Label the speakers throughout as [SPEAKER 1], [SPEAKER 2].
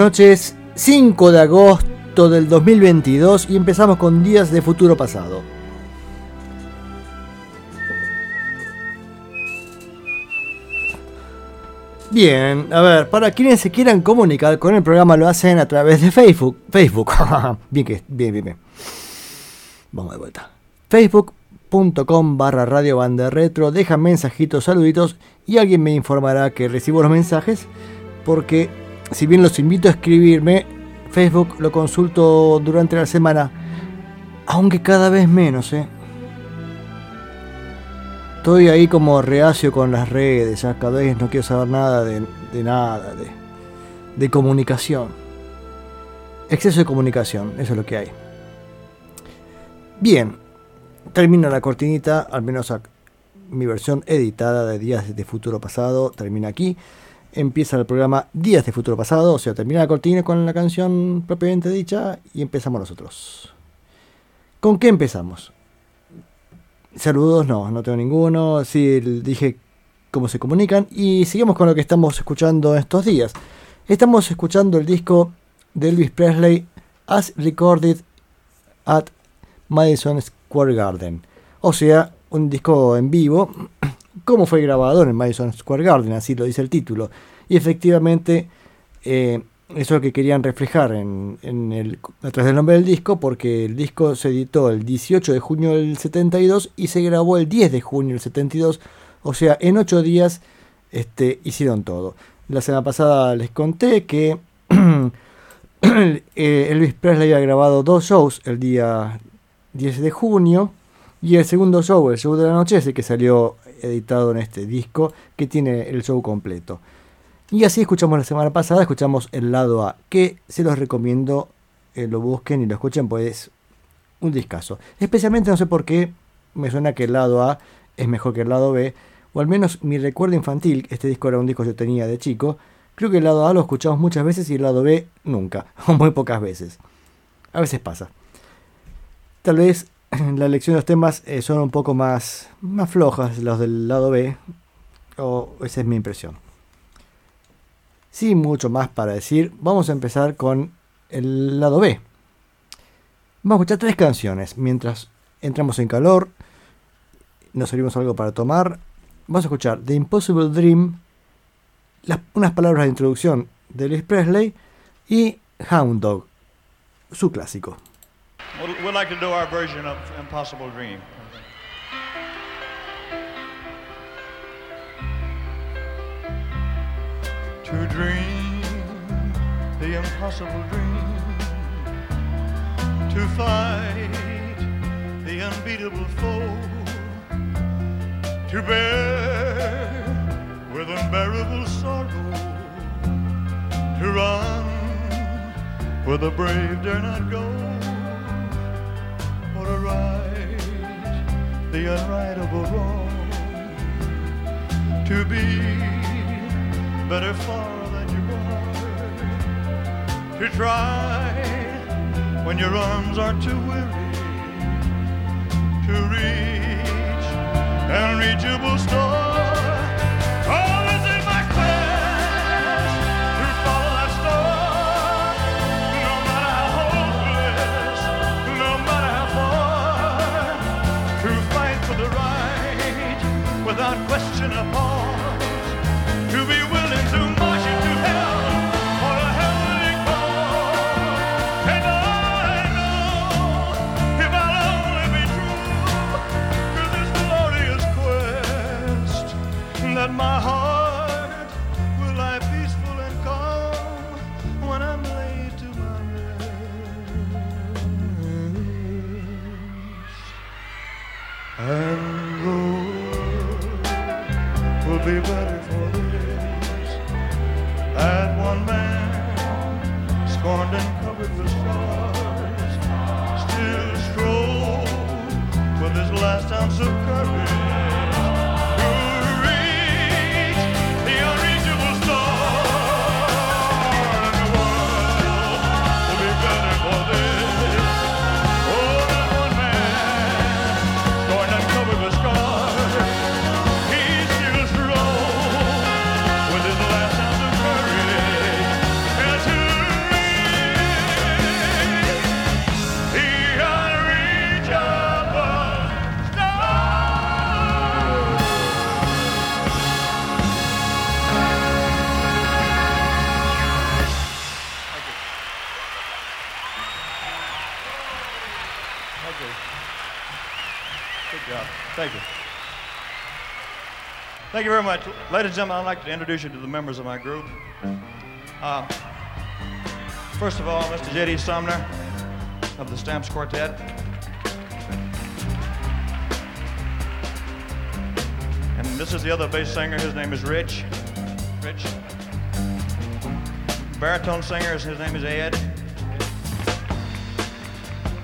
[SPEAKER 1] Noches, 5 de agosto del 2022 y empezamos con días de futuro pasado. Bien, a ver, para quienes se quieran comunicar con el programa lo hacen a través de Facebook. Facebook. bien bien, bien, bien. Vamos de vuelta. Facebook com barra radio banda retro, dejan mensajitos, saluditos y alguien me informará que recibo los mensajes porque si bien los invito a escribirme, Facebook lo consulto durante la semana, aunque cada vez menos, ¿eh? Estoy ahí como reacio con las redes, ya cada vez no quiero saber nada de, nada, de, de comunicación. Exceso de comunicación, eso es lo que hay. Bien, termina la cortinita, al menos mi versión editada de Días de Futuro Pasado termina aquí. Empieza el programa Días de Futuro Pasado, o sea, termina la cortina con la canción propiamente dicha y empezamos nosotros. ¿Con qué empezamos? Saludos, no, no tengo ninguno. Sí, dije cómo se comunican y seguimos con lo que estamos escuchando estos días. Estamos escuchando el disco de Elvis Presley as recorded at Madison Square Garden. O sea, un disco en vivo, como fue grabado en Madison Square Garden, así lo dice el título. Y efectivamente, eh, eso es lo que querían reflejar en, el, a través del nombre del disco, porque el disco se editó el 18 de junio del 72 y se grabó el 10 de junio del 72. O sea, en 8 días este, hicieron todo. La semana pasada les conté que Elvis Presley había grabado dos shows el día 10 de junio. Y el segundo show, el show de la noche, es el que salió editado en este disco, que tiene el show completo. Y así escuchamos la semana pasada, escuchamos el lado A, que se los recomiendo, eh, lo busquen y lo escuchen, pues es un discazo. Especialmente no sé por qué, me suena que el lado A es mejor que el lado B, o al menos mi recuerdo infantil, este disco era un disco que yo tenía de chico, creo que el lado A lo escuchamos muchas veces y el lado B nunca, o muy pocas veces. A veces pasa. Tal vez la elección de los temas eh, son un poco más, más flojas los del lado B, o esa es mi impresión. Sin mucho más para decir, vamos a empezar con el lado B. Vamos a escuchar tres canciones mientras entramos en calor, nos servimos algo para tomar. Vamos a escuchar The Impossible Dream, unas palabras de introducción de Elvis Presley y Hound Dog, su clásico.
[SPEAKER 2] We'd like to do our version of Impossible Dream. To dream the impossible dream, to fight the unbeatable foe, to bear with unbearable sorrow, to run where the brave dare not go the unrightable wrong. To be better far than you are. To try when your arms are too weary. To reach unreachable star. upon Thank you very much. Ladies and gentlemen, I'd like to introduce you to the members of my group. Uh, first of all, Mr. J.D. Sumner of the Stamps Quartet. And this is the other bass singer. His name is Rich. Rich. Baritone singer, his name is Ed.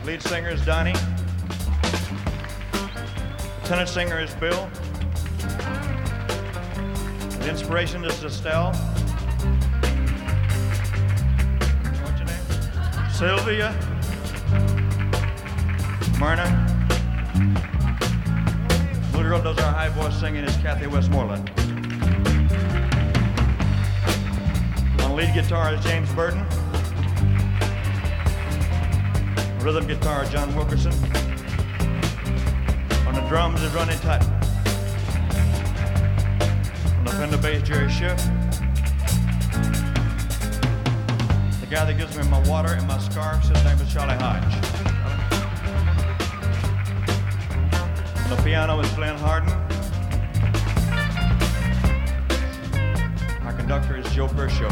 [SPEAKER 2] Lead singer is Donnie. Tenor singer is Bill. The inspiration is Estelle. What's your name? Sylvia. Myrna. The little girl does our high voice singing is Kathy Westmoreland. On lead guitar is James Burton. Rhythm guitar, John Wilkerson. On the drums is Ronnie Tutton. On the bass, Jerry Schiff. The guy that gives me my water and my scarves, his name is Charlie Hodge. The piano is Glenn Harden. Our conductor is Joe Kershaw.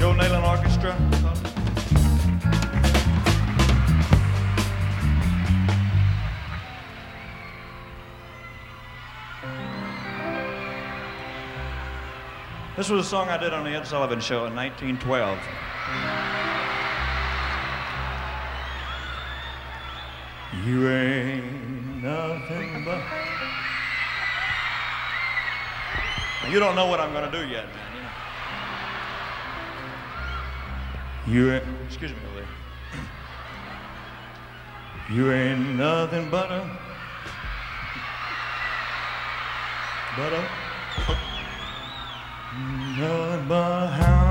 [SPEAKER 2] Joe Nayland Orchestra. This was a song I did on the Ed Sullivan Show in 1912. You ain't nothing but. Now, You don't know what I'm to do yet, man. You, know. you ain't. Excuse me, Lee. You ain't nothing but a. But a. Nothing but a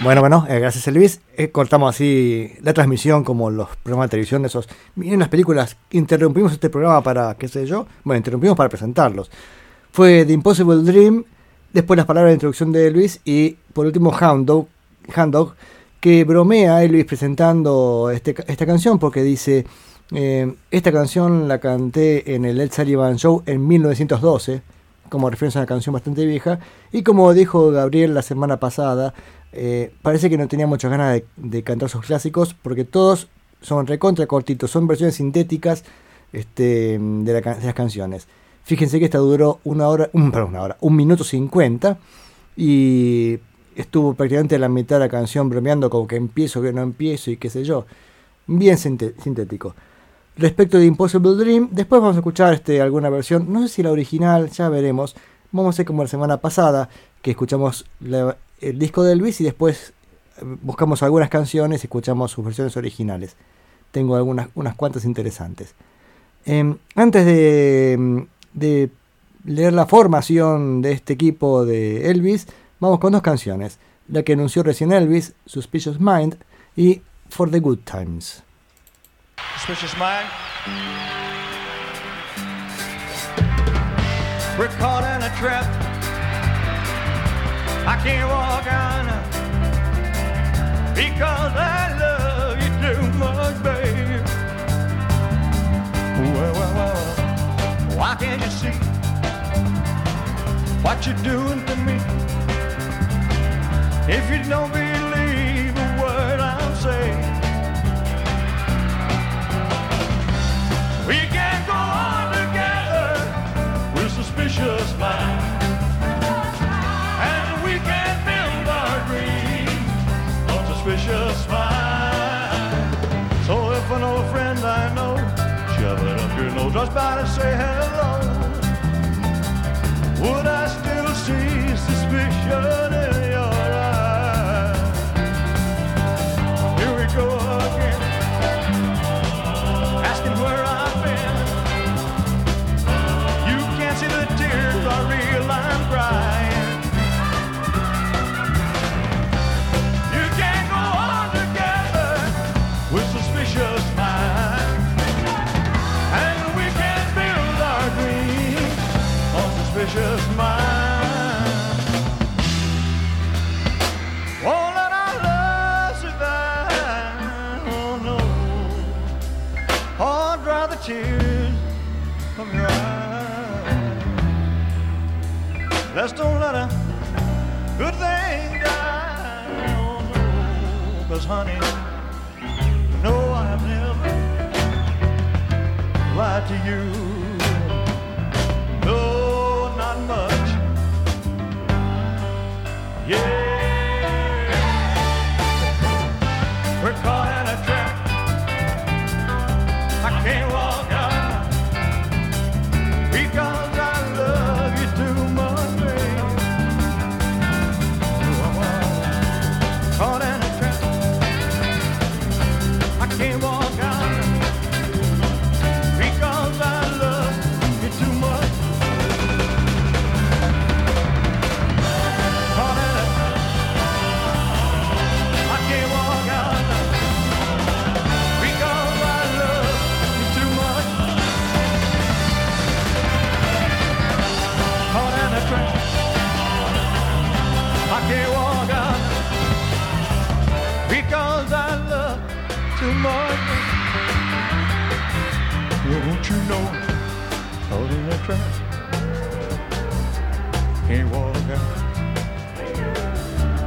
[SPEAKER 1] Bueno, bueno, eh, gracias Elvis. Eh, cortamos así la transmisión como los programas de televisión de esos. Miren las películas, interrumpimos este programa para, qué sé yo, bueno, interrumpimos para presentarlos. Fue The Impossible Dream, después las palabras de introducción de Elvis y por último Hound Dog, Hound Dog, que bromea a Elvis presentando este, esta canción porque dice, eh, esta canción la canté en el Ed Sullivan Show en 1912 como referencia a una canción bastante vieja. Y como dijo Gabriel la semana pasada, eh, parece que no tenía muchas ganas de, cantar sus clásicos porque todos son recontra cortitos, son versiones sintéticas este, de, las canciones. Fíjense que esta duró una hora, un, perdón, una hora, un minuto cincuenta y estuvo prácticamente a la mitad de la canción bromeando como que empiezo, que no empiezo y qué sé yo. Bien sintético. Respecto de Impossible Dream, después vamos a escuchar este, alguna versión, no sé si la original, ya veremos. Vamos a hacer como la semana pasada, que escuchamos el disco de Elvis y después eh, buscamos algunas canciones y escuchamos sus versiones originales. Tengo algunas unas cuantas interesantes. Em, antes de, em, de leer la formación de este equipo de Elvis, vamos con dos canciones. La que anunció recién Elvis, Suspicious Mind, y For the Good Times.
[SPEAKER 2] Suspicious mind. We're caught in a trap. I can't walk on because I love you too much, baby. Well, well, well, why can't you see what you're doing to me? If you don't believe a word I'm saying. Nose, by to say hello. Would I still see suspicion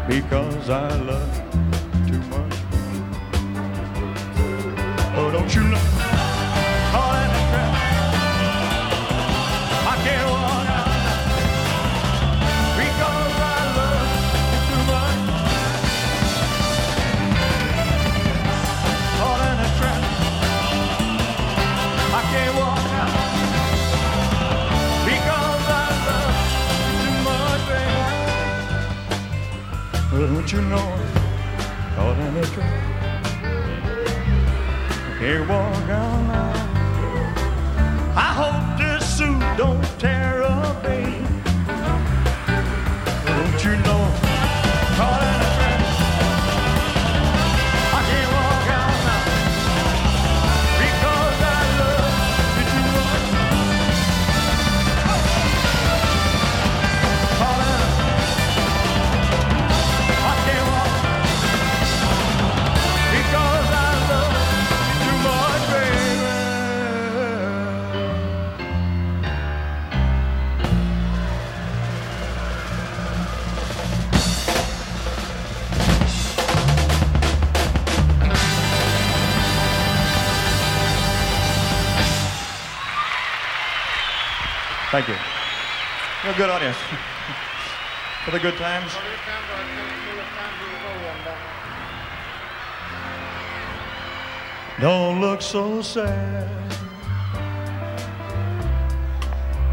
[SPEAKER 2] because I love too much. Oh, don't you know? Baby. Don't you know? Caught in a trap. Can't walk out now. I hope this suit don't tear up, babe. Thank you. You're a good audience. For the good times. Don't look so sad.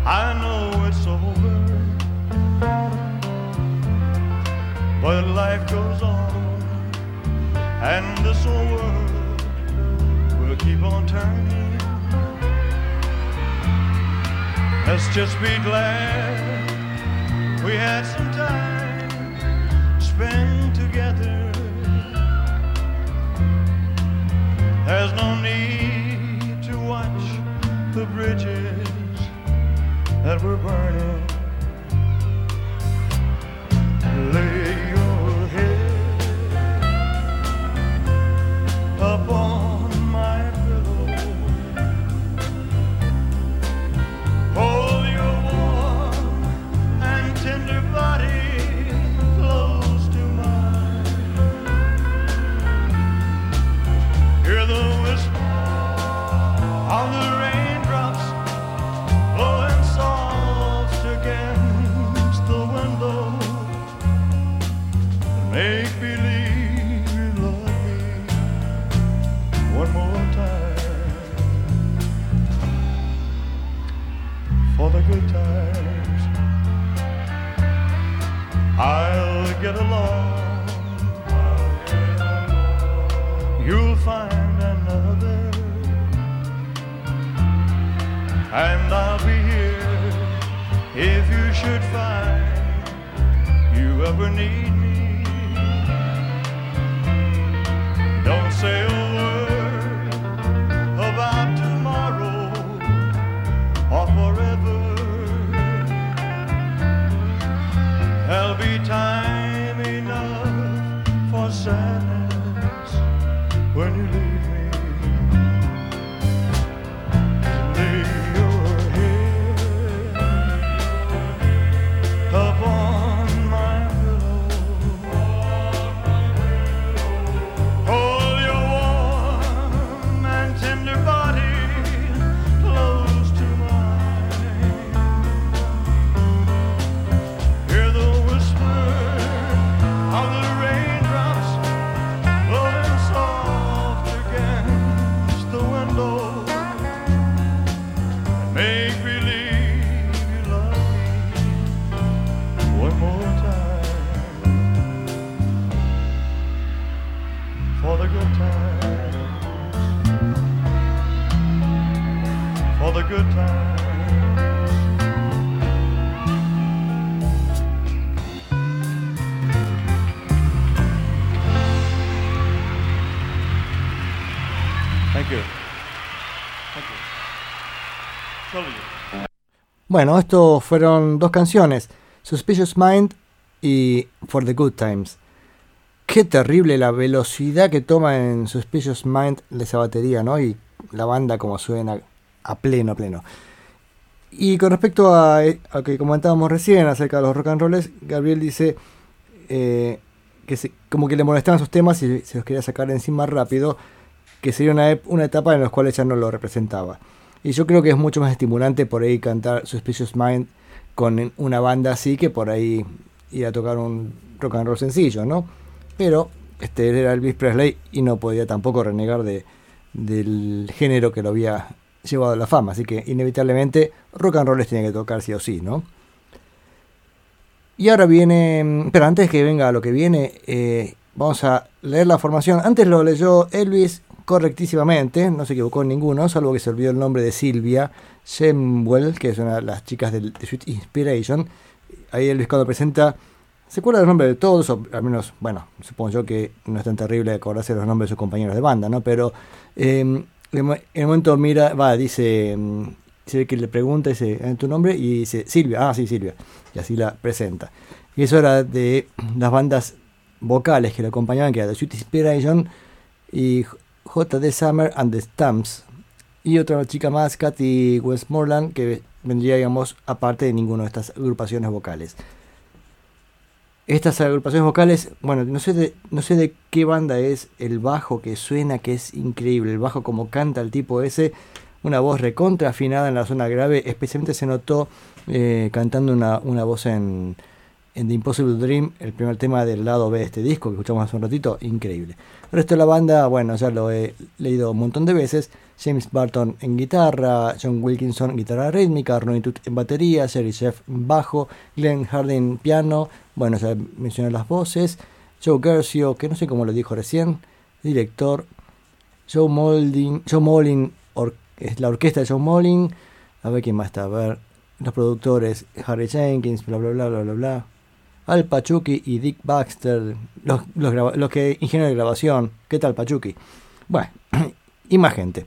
[SPEAKER 2] I know it's over. But life goes on. And this old world will keep on turning. Let's just be glad we had some time spent together. There's no need to watch the bridges that were burning.
[SPEAKER 1] Bueno, estos fueron dos canciones, Suspicious Mind y For the Good Times. Qué terrible la velocidad que toma en Suspicious Mind esa batería, ¿no? Y la banda como suena a pleno, a pleno. Y con respecto a, a lo que comentábamos recién acerca de los rock and rolls, Gabriel dice eh, que como que le molestaban sus temas y se los quería sacar encima rápido, que sería una, una etapa en la cual ella no lo representaba. Y yo creo que es mucho más estimulante por ahí cantar Suspicious Mind con una banda así que por ahí ir a tocar un rock and roll sencillo, ¿no? Pero este era Elvis Presley y no podía tampoco renegar de, del género que lo había llevado a la fama, así que inevitablemente rock and roll les tiene que tocar sí o sí, ¿no? Y ahora viene, pero antes que venga lo que viene, eh, vamos a leer la formación. Antes lo leyó Elvis correctísimamente, no se equivocó en ninguno, salvo que se olvidó el nombre de Silvia Shemwell, que es una de las chicas del de Sweet Inspiration. Ahí Elvis cuando presenta, se acuerda del nombre de todos, o al menos, bueno, supongo yo que no es tan terrible acordarse los nombres de sus compañeros de banda, ¿no? Pero eh, en el momento mira, va, dice, se ve que le pregunta, dice, "¿Eh, ¿tu nombre? Y dice, Silvia, ah, sí, Silvia. Y así la presenta. Y eso era de las bandas vocales que le acompañaban, que era The Sweet Inspiration y J.D. Summer and the Stamps. Y otra chica más, Kathy Westmoreland, que vendría, digamos, aparte de ninguna de estas agrupaciones vocales. Estas agrupaciones vocales, bueno, no sé, de, no sé de qué banda es el bajo que suena, que es increíble. El bajo como canta el tipo ese, una voz recontra afinada en la zona grave, especialmente se notó eh, cantando una, una voz en, en The Impossible Dream, el primer tema del lado B de este disco que escuchamos hace un ratito, increíble. El resto de la banda, bueno, ya lo he leído un montón de veces. James Barton en guitarra, John Wilkinson en guitarra rítmica, Ronnie Toot en batería, Jerry Sheff en bajo, Glenn Harding piano, bueno, ya mencioné las voces, Joe Gercio, que no sé cómo lo dijo recién, director, Joe Molding, Joe Molin, es la orquesta de Joe Molin, a ver quién más está, a ver, los productores, Harry Jenkins, bla bla bla bla bla bla. Al Pachuki y Dick Baxter, los, los, que ingenieros de grabación. ¿Qué tal, Pachuki? Bueno, y más gente.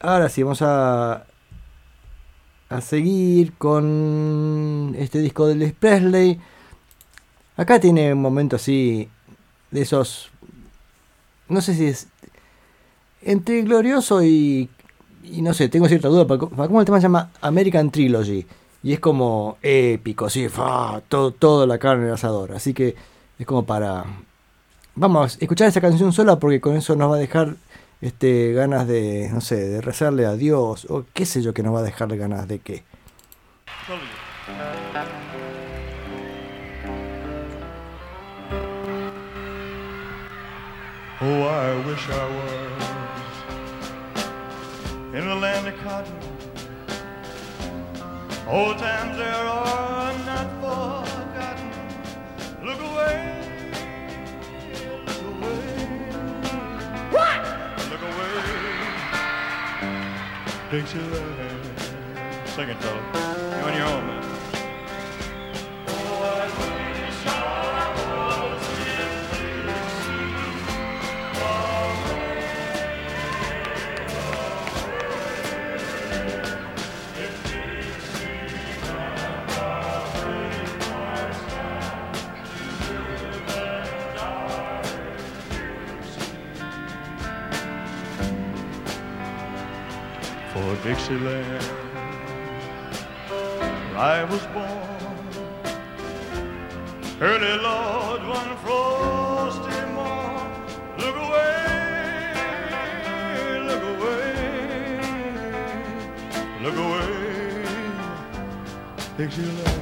[SPEAKER 1] Ahora sí, vamos a, a seguir con este disco de Elvis Presley. Acá tiene un momento así de esos. No sé si es. Entre glorioso y. Y no sé, tengo cierta duda. Cómo el tema se llama American Trilogy. Y es como épico, así, fa, todo, todo la carne en el asador. Así que es como para. Vamos a escuchar esa canción sola porque con eso nos va a dejar este, ganas de, no sé, de rezarle a Dios. O qué sé yo que nos va a dejar ganas de qué.
[SPEAKER 2] Oh, I wish I was in the land of cotton. Old times there are not forgotten. Look away, look away. What? Look away, Dixieland. Sing it, fella. You on your own, man. Oh, Dixieland. I was born early, Lord, one frosty morn. Look away, look away, look away, Dixieland.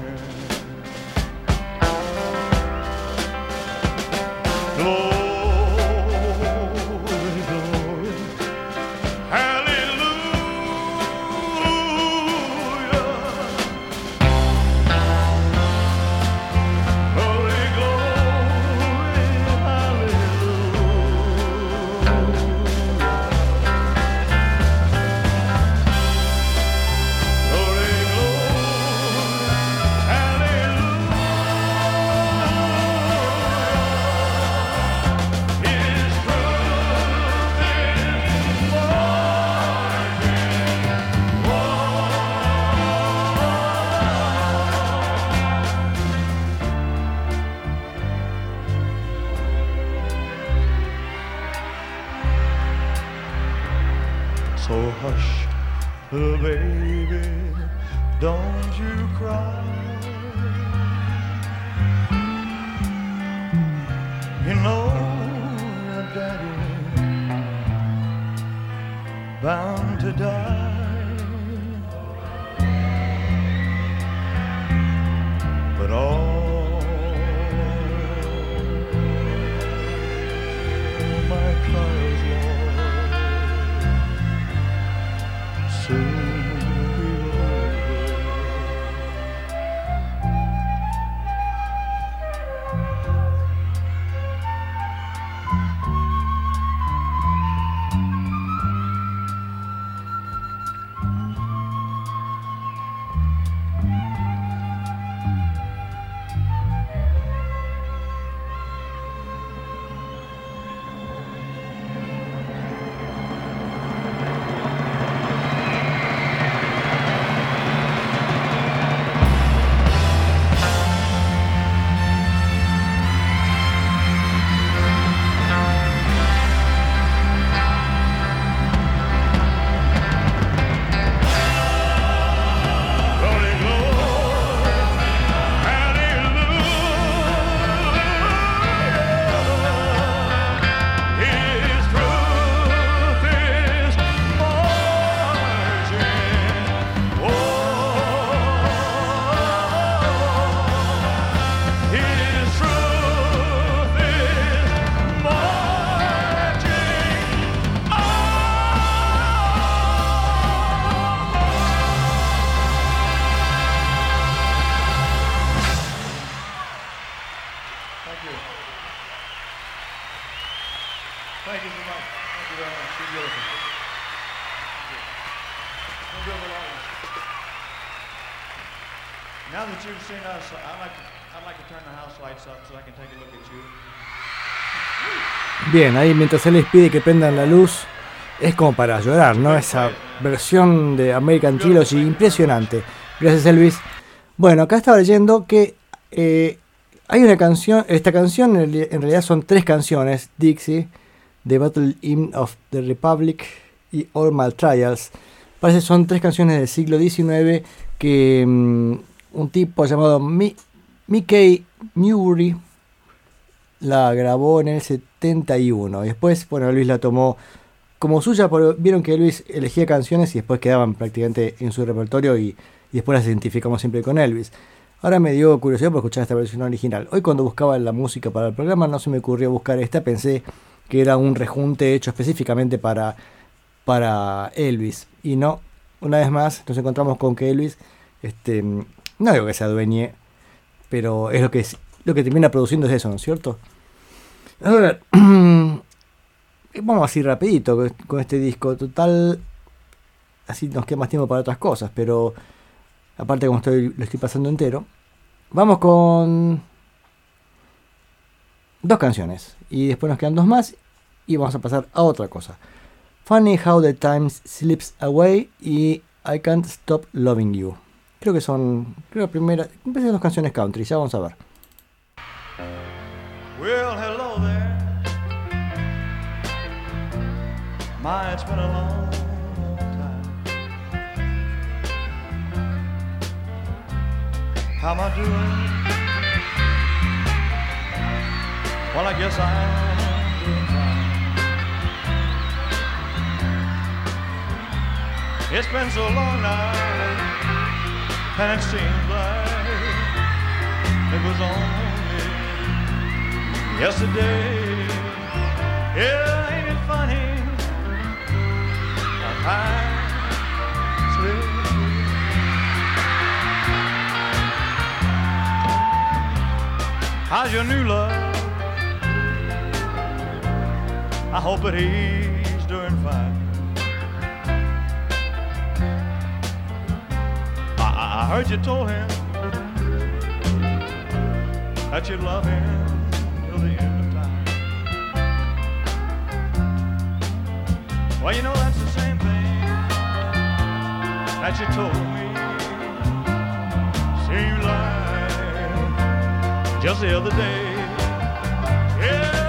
[SPEAKER 1] Bien, ahí mientras él les pide que prendan la luz, es como para llorar, ¿no? Esa versión de American Trilogy impresionante. Gracias, Elvis. Bueno, acá estaba leyendo que eh, hay una canción, esta canción en realidad son tres canciones, Dixie, The Battle Hymn of the Republic y All My Trials. Parece que son tres canciones del siglo XIX que mm, un tipo llamado Mi- Mickey Newry la grabó en el 71. Y después, bueno, Luis la tomó como suya, pero vieron que Elvis elegía canciones y después quedaban prácticamente en su repertorio y, y después las identificamos siempre con Elvis. Ahora me dio curiosidad por escuchar esta versión original. Hoy cuando buscaba la música para el programa no se me ocurrió buscar esta, pensé que era un rejunte hecho específicamente para, para Elvis. Y no, una vez más nos encontramos con que Elvis, este, no digo que se adueñe, pero es lo que, es, lo que termina produciendo es eso, ¿no es cierto? Vamos así rapidito con- con este disco. Total, así nos queda más tiempo para otras cosas, pero aparte como estoy, lo estoy pasando entero. Vamos con dos canciones y después nos quedan dos más y vamos a pasar a otra cosa. Funny How the Time Slips Away y I Can't Stop Loving You. Creo que son, creo primera, me parecen dos canciones country, ya vamos a ver.
[SPEAKER 2] Well, hello there. It's been. How so long and it seems like it was only yesterday. Yeah, ain't it funny how time slips? How's your new love? I hope that he's I, heard you told him that you love him till the end of time. Well, you know that's the same thing that you told me. Seemed like just the other day. Yeah,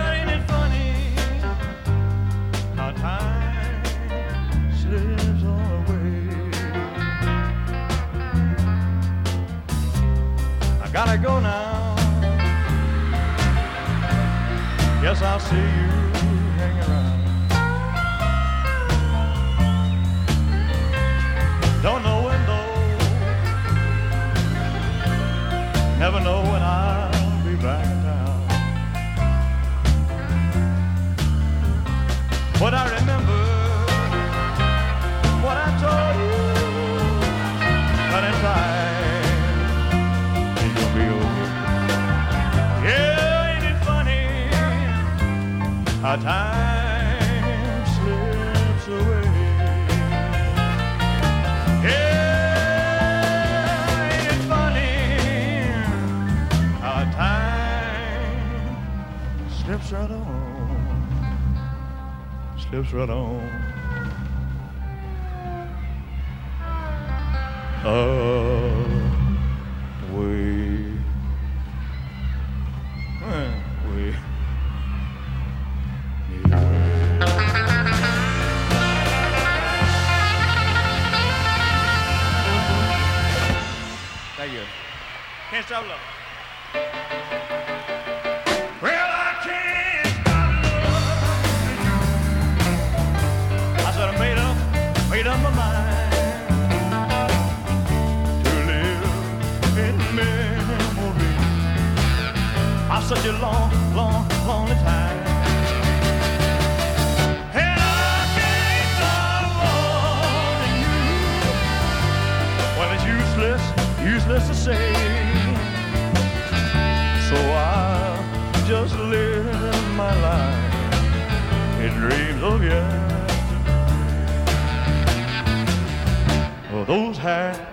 [SPEAKER 2] gotta go now. Guess I'll see you hang around. Don't know when though. Never know when I'll be back in town. But I how time slips away? Yeah, ain't it funny how time slips right on, slips right on. Away. Can't stop loving. Well, I can't stop loving you. I said I made up, made up my mind to live in memory of such a long, long, lonely time. And I can't stop wanting you. Well, it's useless, useless to say. just live my life in dreams of yesterday. Oh, those high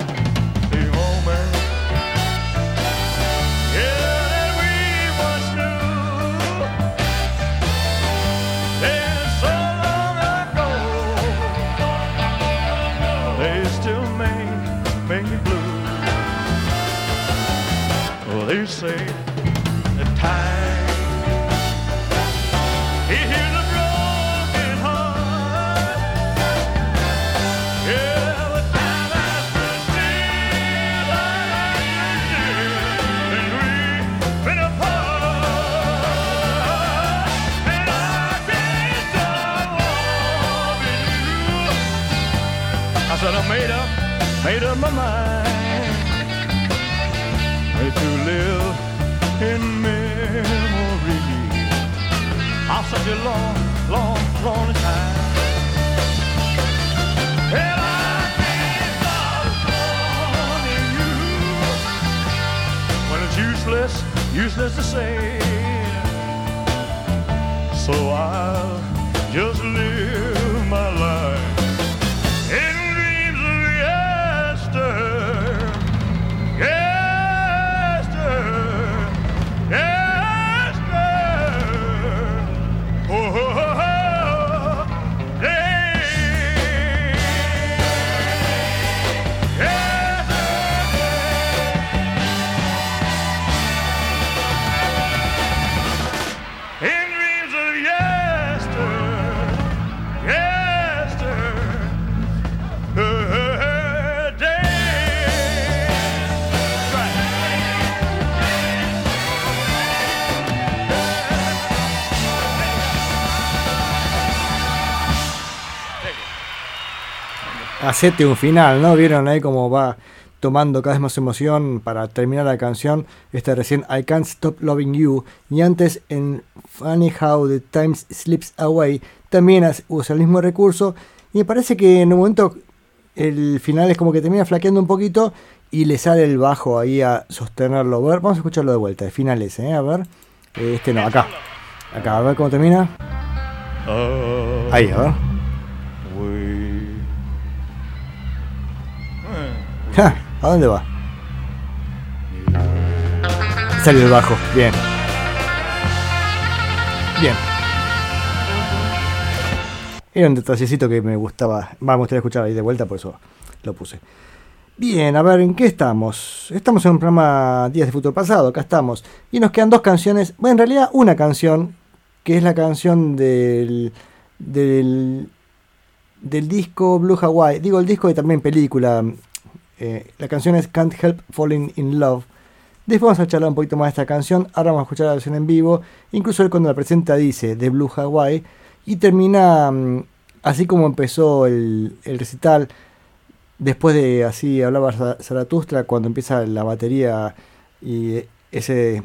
[SPEAKER 2] my mind to live in memory of such a long, long, long time. And I you when it's useless, useless to say. So I'll just live my life
[SPEAKER 1] hacete un final, ¿no? Vieron ahí cómo va tomando cada vez más emoción para terminar la canción. Este recién I Can't Stop Loving You. Y antes en Funny How the Time Slips Away también usa el mismo recurso. Y me parece que en un momento el final es como que termina flaqueando un poquito y le sale el bajo ahí a sostenerlo. A ver, vamos a escucharlo de vuelta. El final ese, ¿eh? A ver. Este no, acá. Acá, a ver cómo termina.
[SPEAKER 2] Uh,
[SPEAKER 1] Ahí, a ver. Ja, ¿A dónde va? Sale el bajo, bien. Bien. Era un detallecito que me gustaba. Va, me gustaría escuchar ahí de vuelta, por eso lo puse. Bien, a ver, ¿en qué estamos? Estamos en un programa Días de Futuro Pasado, acá estamos. Y nos quedan dos canciones, bueno, en realidad una canción, que es la canción del, del, del disco Blue Hawaii. Digo, el disco y también película. Eh, la canción es Can't Help Falling in Love. Después vamos a charlar un poquito más de esta canción. Ahora vamos a escuchar la versión en vivo. Incluso él cuando la presenta dice de Blue Hawaii. Y termina mm, así como empezó el, el recital. Después de así hablaba Za- Zaratustra cuando empieza la batería y ese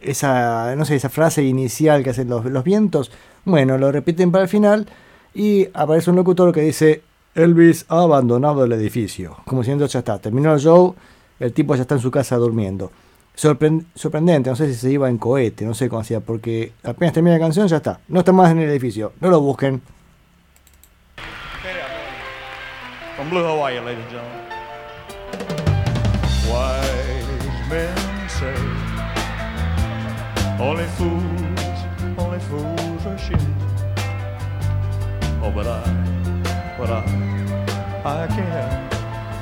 [SPEAKER 1] esa no sé esa frase inicial que hacen los, los vientos. Bueno, lo repiten para el final y aparece un locutor que dice Elvis ha abandonado el edificio. Como diciendo, ya está, terminó el show, el tipo ya está en su casa durmiendo. Sorpren- sorprendente, no sé si se iba en cohete, no sé cómo hacía, porque apenas termina la canción, ya está. No está más en el edificio, no lo busquen.
[SPEAKER 2] But I, I can't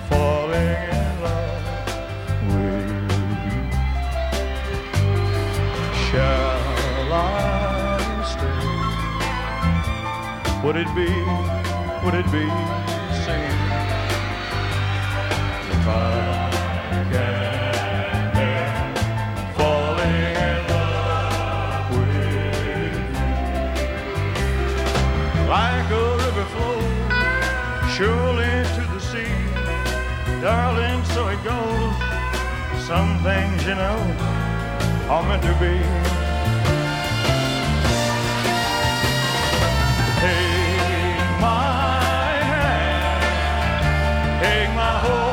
[SPEAKER 2] falling in love with you. Shall I stay? Would it be, would it be sin if I darling, so it goes. Some things, you know, are meant to be. Take my hand, take my whole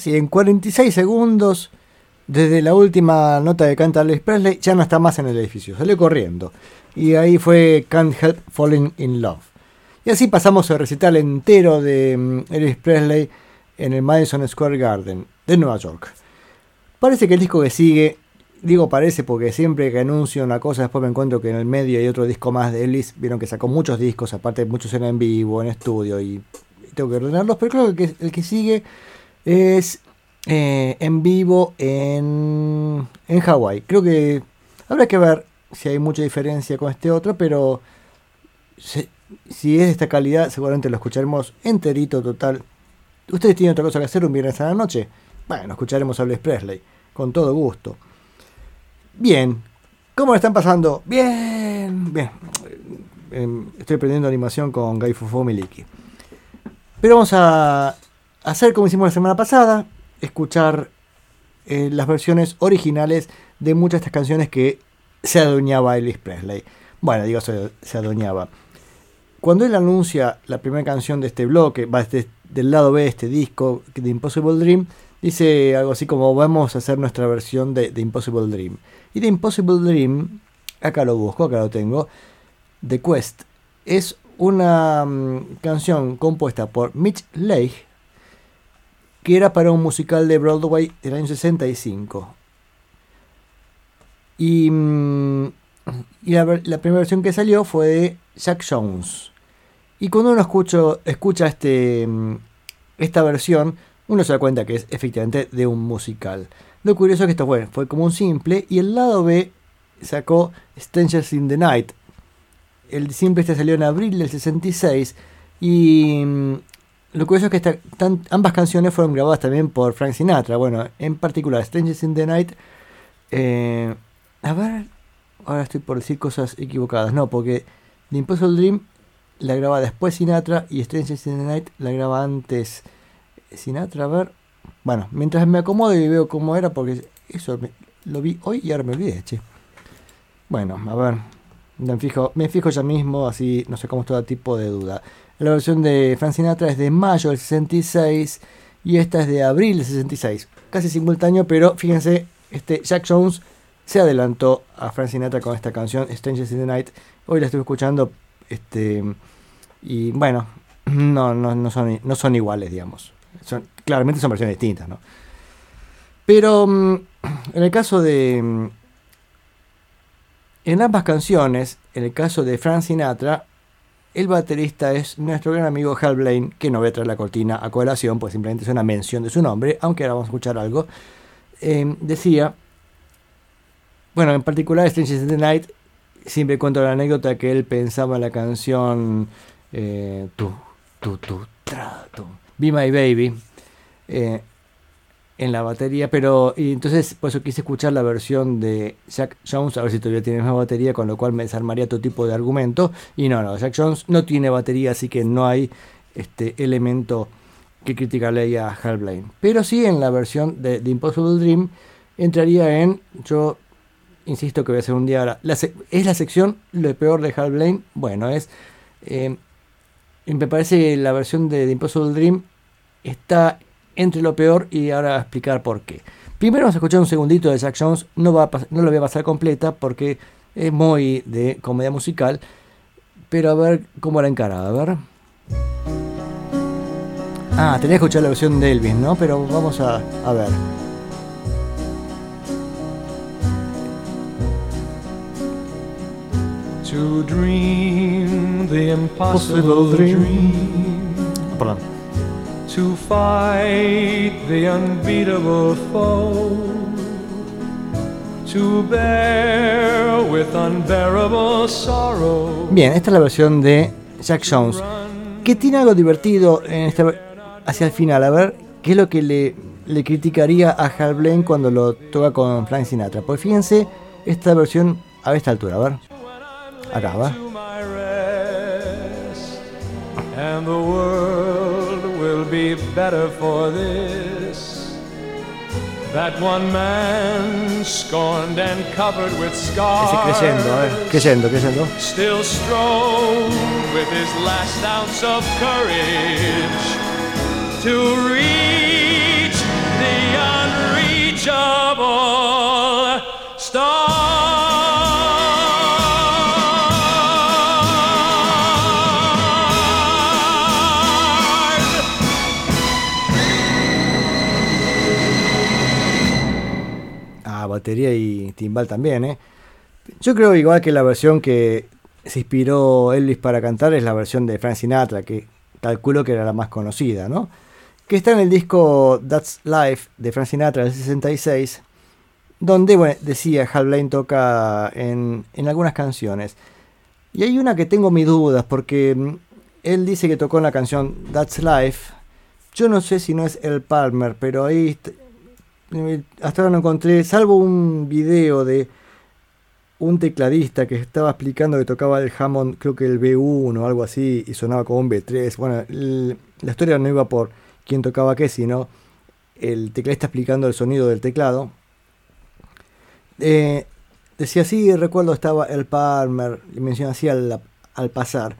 [SPEAKER 1] Así, en 46 segundos, desde la última nota de canta Elvis Presley, ya no está más en el edificio, salió corriendo. Y ahí fue Can't Help Falling in Love. Y así pasamos el recital entero de mm, Elvis Presley en el Madison Square Garden de Nueva York. Parece que el disco que sigue, digo parece porque siempre que anuncio una cosa después me encuentro que en el medio hay otro disco más de Elvis. Vieron que sacó muchos discos, aparte muchos en vivo, en estudio y tengo que ordenarlos, pero creo que el que sigue es eh, en vivo en, en Hawái. Creo que habrá que ver si hay mucha diferencia con este otro, pero si, es de esta calidad, seguramente lo escucharemos enterito, total. ¿Ustedes tienen otra cosa que hacer un viernes a la noche? Bueno, escucharemos a Elvis Presley, con todo gusto. Bien, ¿cómo lo están pasando? Bien, bien. Eh, Estoy aprendiendo animación con Guy Miliki. Pero vamos a hacer como hicimos la semana pasada, escuchar eh, las versiones originales de muchas de estas canciones que se adueñaba Elvis Presley. Bueno, digo, se, se adueñaba. Cuando él anuncia la primera canción de este bloque, va del lado B de este disco de Impossible Dream, dice algo así como vamos a hacer nuestra versión de, de Impossible Dream. Y de Impossible Dream, acá lo busco, acá lo tengo, The Quest, es una mm, canción compuesta por Mitch Leigh, que era para un musical de Broadway del año 65. Y, mm, y la, ver- la primera versión que salió fue de Jack Jones. Y cuando uno escucho, escucha este, mm, esta versión, uno se da cuenta que es efectivamente de un musical. Lo curioso es que esto fue, fue como un simple y el lado B sacó Strangers in the Night. El simple este salió en abril del 66 y mm, lo curioso es que esta- tan- ambas canciones fueron grabadas también por Frank Sinatra. Bueno, en particular Strangers in the Night. eh, a ver, ahora estoy por decir cosas equivocadas. No, porque The Impossible Dream la graba después Sinatra y Strangers in the Night la graba antes Sinatra. A ver, bueno, mientras me acomodo y veo cómo era, porque eso me- lo vi hoy y ahora me olvidé, che. Bueno, a ver, me fijo, me fijo ya mismo, así no sé cómo todo tipo de duda. La versión de Frank Sinatra es de mayo del 66 y esta es de abril del 66. Casi simultáneo, pero fíjense, este Jack Jones se adelantó a Frank Sinatra con esta canción Strangers in the Night. Hoy la estoy escuchando este y bueno, no, no, no, son, no son iguales, digamos. Claramente son versiones distintas, ¿no? Pero mm, en el caso de... mm, En ambas canciones, en el caso de Frank Sinatra, el baterista es nuestro gran amigo Hal Blaine, que no voy a traer la cortina a colación, pues simplemente es una mención de su nombre, aunque ahora vamos a escuchar algo. Eh, decía, bueno, en particular Strangers in the Night, siempre cuento la anécdota que él pensaba en la canción eh, Be My Baby eh, en la batería, pero entonces por eso quise escuchar la versión de Jack Jones, a ver si todavía tiene más batería, con lo cual me desarmaría todo tipo de argumento. Y no, no, Jack Jones no tiene batería, así que no hay este elemento que criticarle ahí a Hal Blaine. Pero sí en la versión de The Impossible Dream entraría en, yo insisto que voy a hacer un día ahora, la es la sección lo peor de Hal Blaine, bueno, es, eh, me parece que la versión de The Impossible Dream está entre lo peor y ahora voy a explicar por qué. Primero vamos a escuchar un segundito de Jack Jones, no, va a no lo voy a pasar completa porque es muy de comedia musical, pero a ver cómo la encara, a ver. Ah, tenía que escuchar la versión de Elvis, ¿no? Pero vamos a, a ver.
[SPEAKER 3] To dream the
[SPEAKER 1] Impossible dream. Perdón.
[SPEAKER 3] To fight the unbeatable foe. To bear with unbearable sorrow.
[SPEAKER 1] Bien, esta es la versión de Jack Jones. Que tiene algo divertido en esta, hacia el final. A ver, ¿qué es lo que le, le criticaría a Hal Blaine cuando lo toca con Frank Sinatra? Pues fíjense esta versión a esta altura. A ver. Acá, va.
[SPEAKER 3] Be better for this. That one man scorned and covered with scars.
[SPEAKER 1] creyendo, eh. Creyendo, creyendo.
[SPEAKER 3] Still strove with his last ounce of courage to reach the unreachable stars.
[SPEAKER 1] Batería y timbal también, ¿eh? Yo creo igual que la versión que se inspiró Elvis para cantar es la versión de Frank Sinatra, que calculo que era la más conocida, ¿no? Que está en el disco That's Life de Frank Sinatra del 66, donde, decía, Hal Blaine toca en, algunas canciones. Y hay una que tengo mis dudas, porque mm, él dice que tocó en la canción That's Life. Yo no sé si no es El Palmer, pero ahí hasta ahora no encontré, salvo un video de un tecladista que estaba explicando que tocaba el Hammond, creo que el B1 o algo así, y sonaba como un B3. Bueno, la historia no iba por quién tocaba qué, sino el tecladista explicando el sonido del teclado. Eh, decía así, recuerdo estaba el Palmer, y menciona así al, al pasar.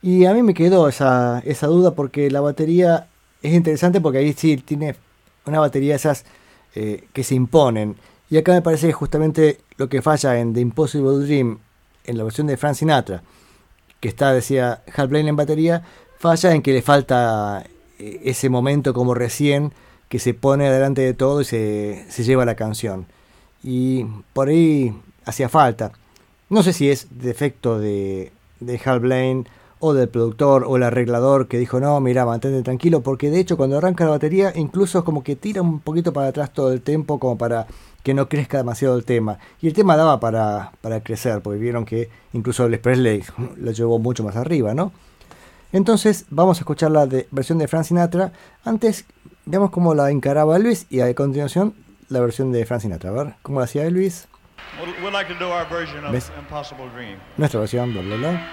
[SPEAKER 1] Y a mí me quedó esa, esa duda porque la batería es interesante porque ahí sí tiene una batería esas eh, que se imponen. Y acá me parece justamente lo que falla en The Impossible Dream, en la versión de Frank Sinatra, que está, decía Hal Blaine en batería, falla en que le falta eh, ese momento como recién que se pone delante de todo y se, se lleva la canción. Y por ahí hacía falta. No sé si es defecto de, de Hal Blaine o del productor o el arreglador que dijo no, mira, mantente tranquilo, porque de hecho cuando arranca la batería incluso es como que tira un poquito para atrás todo el tempo como para que no crezca demasiado el tema. Y el tema daba para, para crecer, porque vieron que incluso Elvis Presley lo llevó mucho más arriba, ¿no? Entonces vamos a escuchar la de- versión de Frank Sinatra. Antes veamos cómo la encaraba Elvis y a continuación la versión de Frank Sinatra. A ver, ¿cómo la hacía Elvis?
[SPEAKER 2] We'd, like to do our version of Impossible Dream.
[SPEAKER 1] Nuestra versión, bla, bla, bla.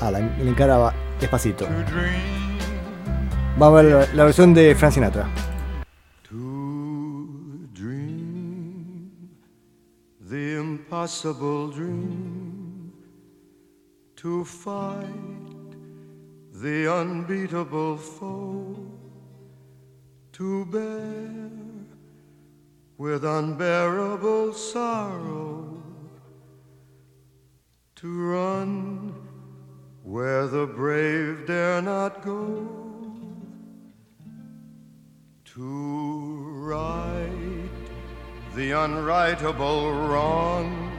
[SPEAKER 1] Ah, la, encaraba despacito. Vamos a ver la versión de Frank Sinatra.
[SPEAKER 4] To dream the impossible dream, to fight the unbeatable foe, to bear with unbearable sorrow, to run where the brave dare not go to right the unrightable wrong,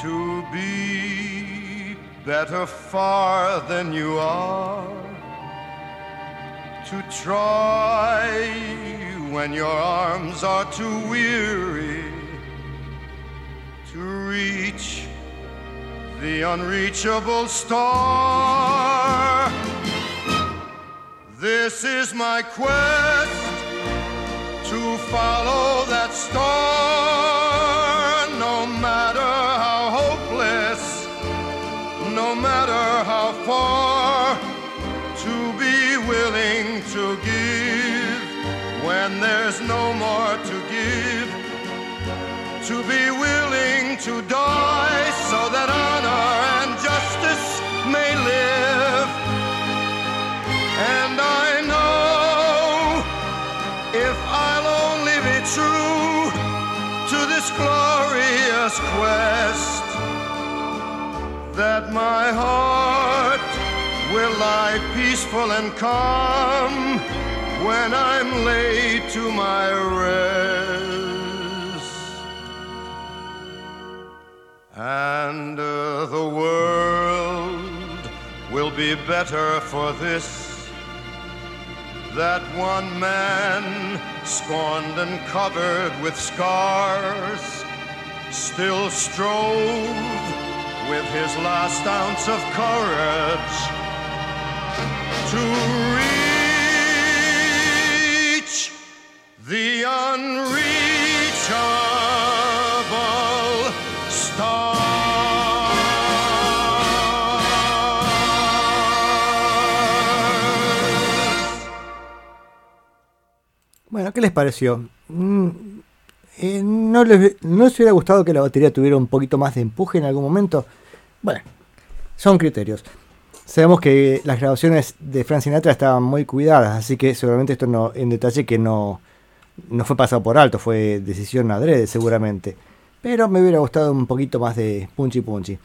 [SPEAKER 4] to be better far than you are, to try when your arms are too weary, to reach the unreachable star. This is my quest to follow that star, no matter how hopeless, no matter how far, to be willing to give when there's no more to give, to be willing to die glorious quest, that my heart will lie peaceful and calm when I'm laid to my rest. And uh, the world will be better for this that one man, scorned and covered with scars, still strove with his last ounce of courage to reach the unreachable stars.
[SPEAKER 1] Bueno, ¿qué les pareció? Mm, eh, ¿no, les, ¿No les hubiera gustado que la batería tuviera un poquito más de empuje en algún momento? Bueno, son criterios. Sabemos que las grabaciones de Frank Sinatra estaban muy cuidadas, así que seguramente esto no, en detalle que no, no fue pasado por alto, fue decisión adrede seguramente. Pero me hubiera gustado un poquito más de punchy punchy.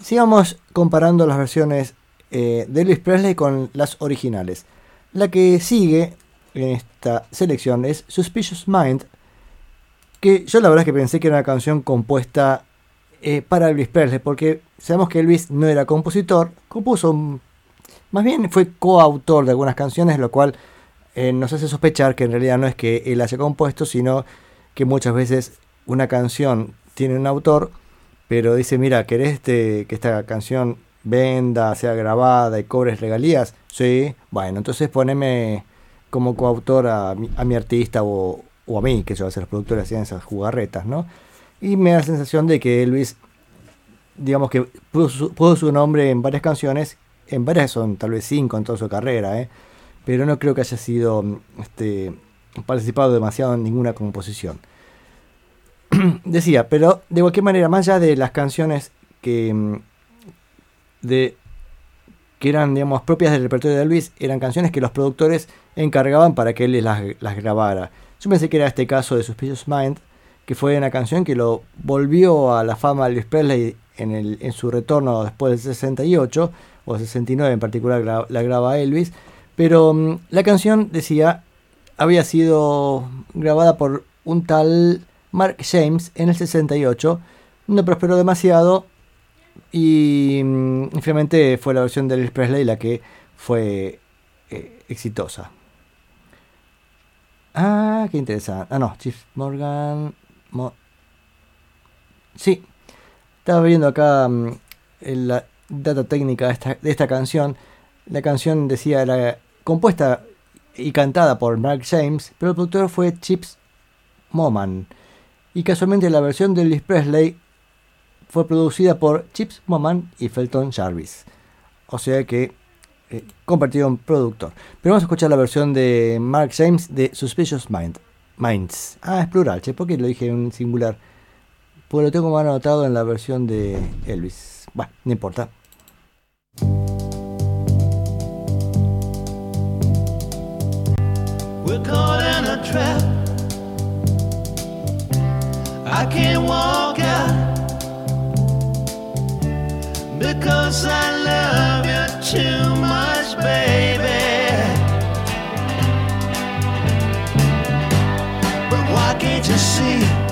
[SPEAKER 1] Sigamos comparando las versiones eh, de Elvis Presley con las originales. La que sigue en esta selección es Suspicious Mind, yo la verdad es que pensé que era una canción compuesta eh, para Elvis Presley, porque sabemos que Elvis no era compositor, compuso, más bien fue coautor de algunas canciones, lo cual eh, nos hace sospechar que en realidad no es que él haya compuesto, sino que muchas veces una canción tiene un autor, pero dice, mira, ¿querés este- que esta canción venda, sea grabada y cobres regalías? Sí, bueno, entonces poneme como coautor a mi, a mi artista o, o a mí, que yo a los productores hacían esas jugarretas, ¿no? Y me da la sensación de que Elvis, digamos que puso su, nombre en varias canciones, en varias son tal vez cinco en toda su carrera, ¿eh? pero no creo que haya sido este, participado demasiado en ninguna composición. Decía, pero de cualquier manera, más allá de las canciones que, mm, de, que eran digamos, propias del repertorio de Elvis, eran canciones que los productores encargaban para que él las, las grabara. Yo pensé que era este caso de Suspicious Mind, que fue una canción que lo volvió a la fama de Elvis Presley en, el, en su retorno después del 68, o 69 en particular gra- la graba Elvis, pero mm, la canción decía había sido grabada por un tal Mark James en el 68, no prosperó demasiado y mm, finalmente fue la versión de Elvis Presley la que fue eh, exitosa. Ah, qué interesante. Ah, no, Chief Morgan. Mo- sí, estaba viendo acá en la data técnica de esta, de esta canción. La canción decía era compuesta y cantada por Mark James, pero el productor fue Chips Moman. Y casualmente la versión de Elvis Presley fue producida por Chips Moman y Felton Jarvis. O sea que eh, compartido en productor. Pero vamos a escuchar la versión de Mark James de Suspicious Mind. Minds. Ah, es plural, che, ¿por qué lo dije en singular? Pues lo tengo mal anotado en la versión de Elvis. Bueno, no importa.
[SPEAKER 5] Because I love you too much, baby. But why can't you see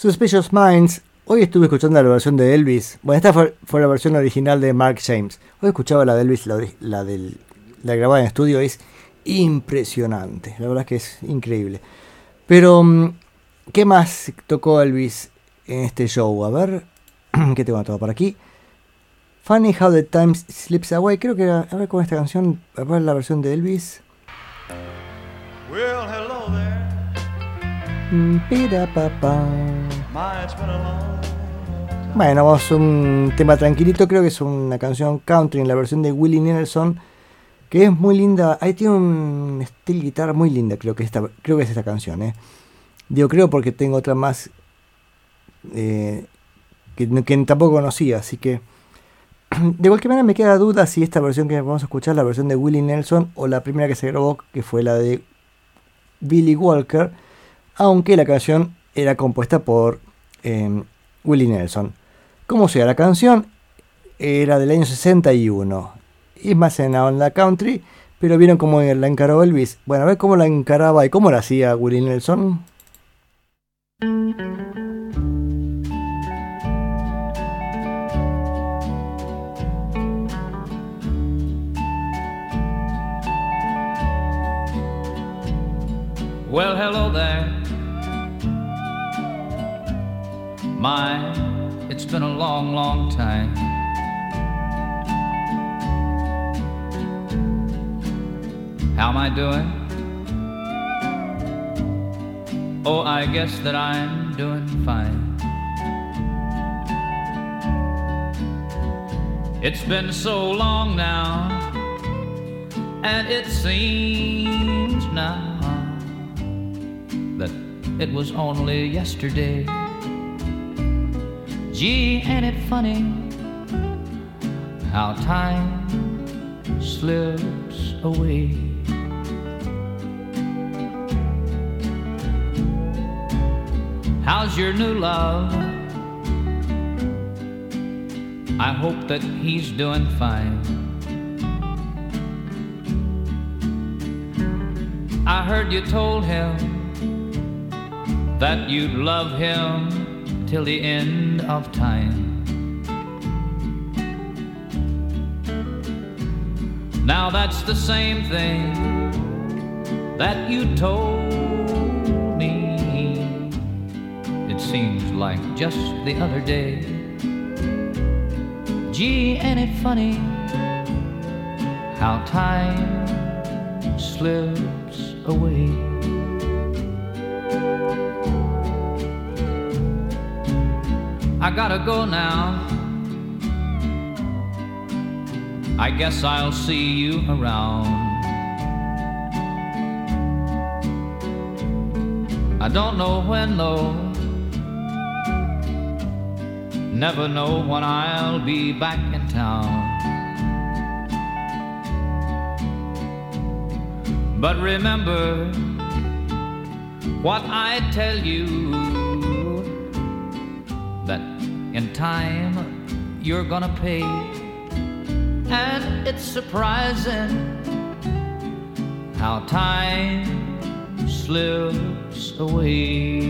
[SPEAKER 5] Suspicious Minds.
[SPEAKER 1] Hoy estuve escuchando la versión de Elvis. Bueno, esta fue, fue la versión original de Mark James. Hoy escuchaba la de Elvis, la, la del, la grabada en estudio. Es impresionante. La verdad es que es increíble. Pero, mm, ¿qué más tocó Elvis en este show? A ver, ¿qué tengo todo por aquí? Funny How the Time Slips Away. Creo que era, a ver con esta canción, a ver la versión de Elvis.
[SPEAKER 2] Well, hello there.
[SPEAKER 1] Mm, Bueno, vamos a un tema tranquilito, creo que es una canción country en la versión de Willie Nelson, que es muy linda. Ahí tiene un estilo guitarra muy linda, creo que esta, creo que es esta canción, eh. Digo creo porque tengo otra más eh, que, que tampoco conocía, así que de cualquier manera me queda duda si esta versión que vamos a escuchar, la versión de Willie Nelson o la primera que se grabó, que fue la de Billy Walker, aunque la canción era compuesta por eh, Willie Nelson. Como sea, la canción era del año 61. Y más en la country, pero vieron cómo la encaró Elvis. Bueno, a ver cómo la encaraba y cómo la hacía Willie Nelson.
[SPEAKER 6] Well, hello there. My, it's been a long, long time. How am I doing? Oh, I guess that I'm doing fine. It's been so long now, and it seems now that it was only yesterday. Gee, ain't it funny how time slips away? How's your new love? I hope that he's doing fine. I heard you told him that you'd love him till the end of time. Now that's the same thing that you told me. It seems like just the other day. Gee, ain't it funny how time slips away? I gotta go now. I guess I'll see you around. I don't know when though. Never know when I'll be back in town. But remember what I tell you in time you're gonna pay. And it's surprising how time slips away.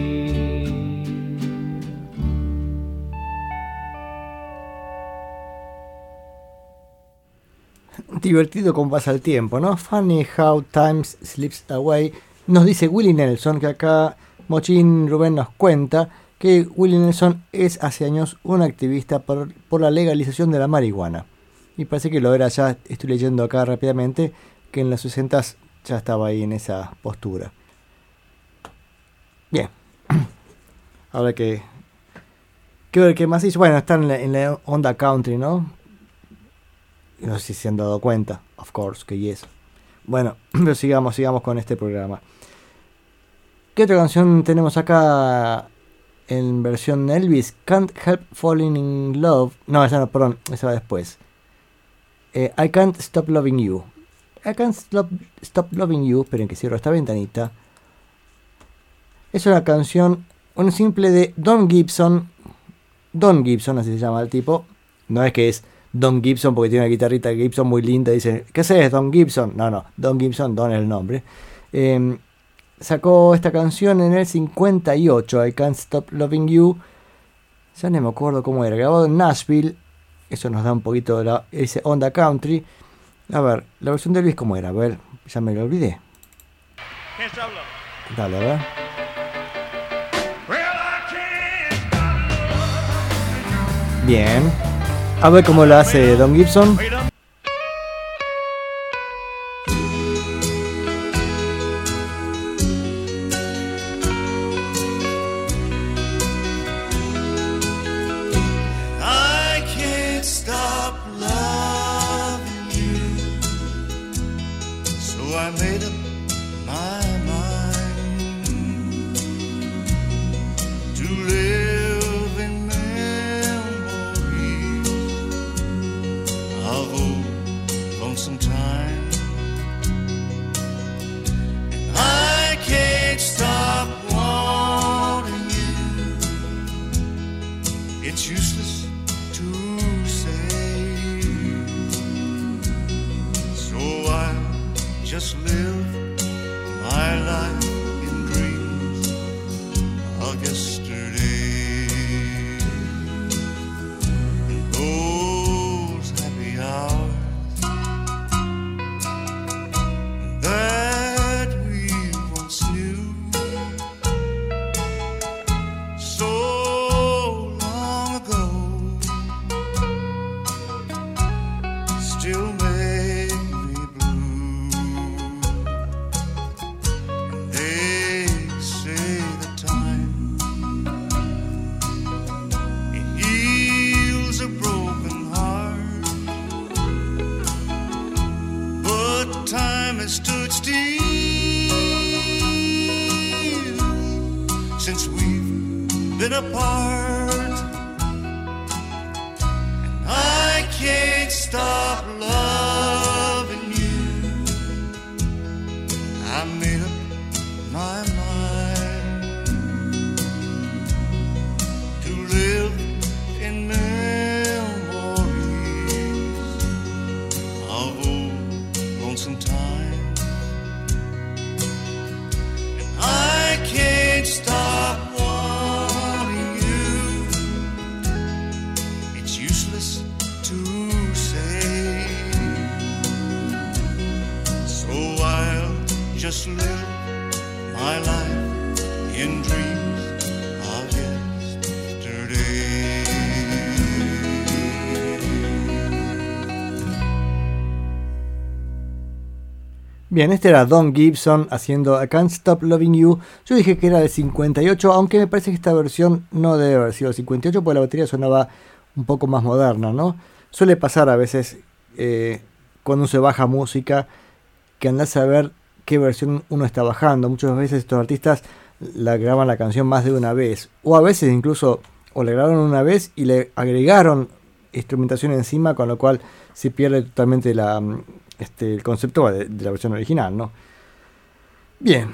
[SPEAKER 1] Divertido como pasa el tiempo, ¿no? Funny how time slips away. Nos dice Willie Nelson, que acá Mochín Rubén nos cuenta que Willie Nelson es hace años un activista por, por la legalización de la marihuana. Y parece que lo era ya, estoy leyendo acá rápidamente, que en los 60 ya estaba ahí en esa postura. Bien. Ahora que... ¿Qué, más hizo? Bueno, está en la, en onda country, ¿no? No sé si se han dado cuenta, of course, que yes. Bueno, pero sigamos, sigamos con este programa. ¿Qué otra canción tenemos acá en versión Elvis? Can't Help Falling in Love. No, esa no, perdón, esa va después. Eh, I Can't Stop Loving You. I Can't Stop, Loving You. Esperen que cierro esta ventanita. Es una canción, un simple de Don Gibson. Don Gibson, así se llama el tipo. No es que es Don Gibson porque tiene una guitarrita Gibson muy linda. Dice, ¿qué haces Don Gibson? No, no, Don Gibson, Don es el nombre. Eh, sacó esta canción en el 58, I Can't Stop Loving You. Ya no me acuerdo cómo era, grabado en Nashville. Eso nos da un poquito de la ese onda country. A ver, la versión de Elvis cómo era, a ver, ya me lo olvidé. Dale, a ver. Bien. A ver cómo lo hace Don Gibson. Bien, este era Don Gibson haciendo I Can't Stop Loving You. Yo dije que era del 58, aunque me parece que esta versión no debe haber sido del 58 porque la batería sonaba un poco más moderna, ¿no? Suele pasar a veces eh, cuando se baja música que andás a ver qué versión uno está bajando. Muchas veces estos artistas la graban la canción más de una vez, o a veces incluso o la grabaron una vez y le agregaron instrumentación encima, con lo cual se pierde totalmente la, mm, este, el concepto de, la versión original, ¿no? Bien.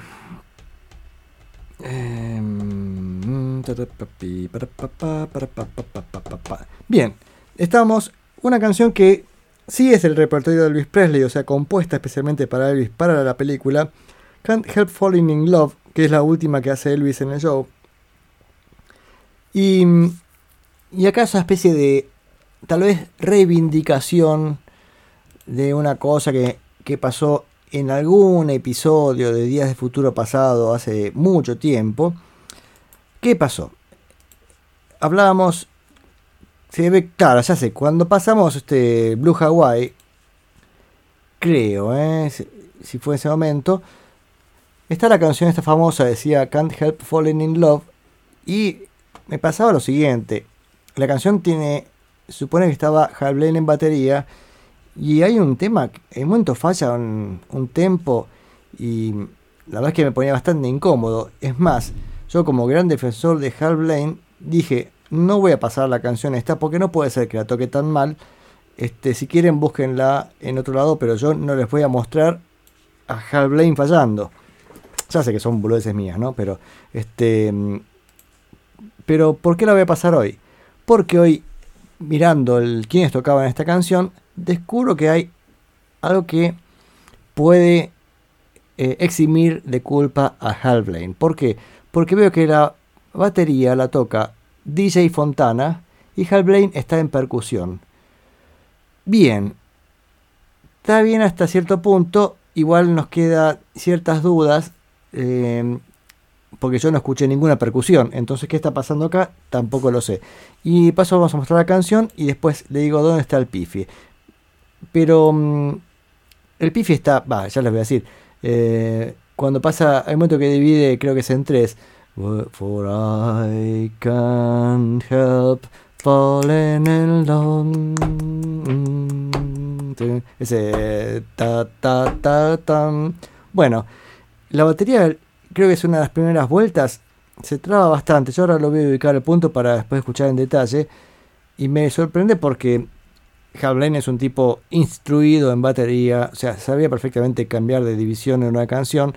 [SPEAKER 1] Bien, estamos. Una canción que sí es el repertorio de Elvis Presley, o sea, compuesta especialmente para Elvis, para la película. Can't Help Falling in Love, que es la última que hace Elvis en el show. Y, y acá esa especie de, tal vez, reivindicación de una cosa que, que pasó en algún episodio de Días de Futuro Pasado hace mucho tiempo. ¿Qué pasó? Hablábamos, se ve, claro, ya sé, cuando pasamos este Blue Hawaii, creo, ¿eh? si, si fue ese momento, está la canción esta famosa, decía Can't Help Falling in Love, y me pasaba lo siguiente, la canción tiene, supone que estaba Hal en batería, y hay un tema, en un momento falla un, un tempo y la verdad es que me ponía bastante incómodo. Es más, yo como gran defensor de Hal Blaine dije, no voy a pasar la canción esta porque no puede ser que la toque tan mal. Este, si quieren búsquenla en otro lado, pero yo no les voy a mostrar a Hal Blaine fallando. Ya sé que son boludeces mías, ¿no? Pero este pero ¿por qué la voy a pasar hoy? Porque hoy mirando el quiénes tocaban esta canción, descubro que hay algo que puede eh, eximir de culpa a Hal Blaine. ¿Por qué? Porque veo que la batería la toca DJ Fontana y Hal Blaine está en percusión. Bien, está bien hasta cierto punto, igual nos queda ciertas dudas, eh, porque yo no escuché ninguna percusión, entonces qué está pasando acá tampoco lo sé. Y paso vamos a mostrar la canción y después le digo dónde está el pifi. Pero mm, el pifi está, va, ya les voy a decir, eh, cuando pasa, hay un momento que divide, creo que es en tres. For I can't help falling in love. Ese ta ta ta tan. Bueno, la batería creo que es una de las primeras vueltas. Se traba bastante. Yo ahora lo voy a ubicar al punto para después escuchar en detalle. Y me sorprende porque Hal Blaine es un tipo instruido en batería. O sea, sabía perfectamente cambiar de división en una canción.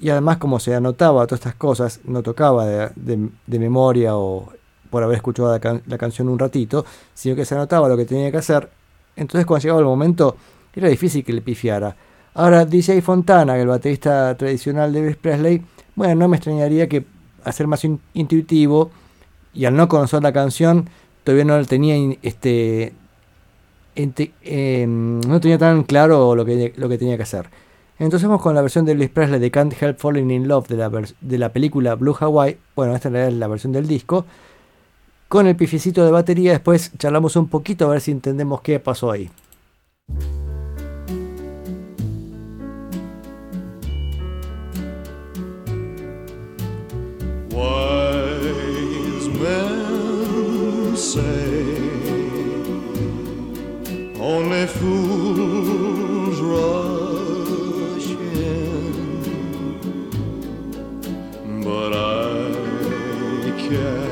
[SPEAKER 1] Y además, como se anotaba todas estas cosas, no tocaba de, memoria o por haber escuchado la, can- la canción un ratito, sino que se anotaba lo que tenía que hacer. Entonces, cuando llegaba el momento, era difícil que le pifiara. Ahora, DJ Fontana, el baterista tradicional de Elvis Presley, bueno, no me extrañaría que a ser más in- intuitivo y al no conocer la canción, todavía no tenía in- este eh, no tenía tan claro lo que, lo que tenía que hacer. Entonces vamos con la versión de Elvis Presley de Can't Help Falling in Love de la, de la película Blue Hawaii. Bueno, esta es la versión del disco. Con el pificito de batería, después charlamos un poquito a ver si entendemos qué pasó ahí.
[SPEAKER 7] Wise say only fools rush in, but I can't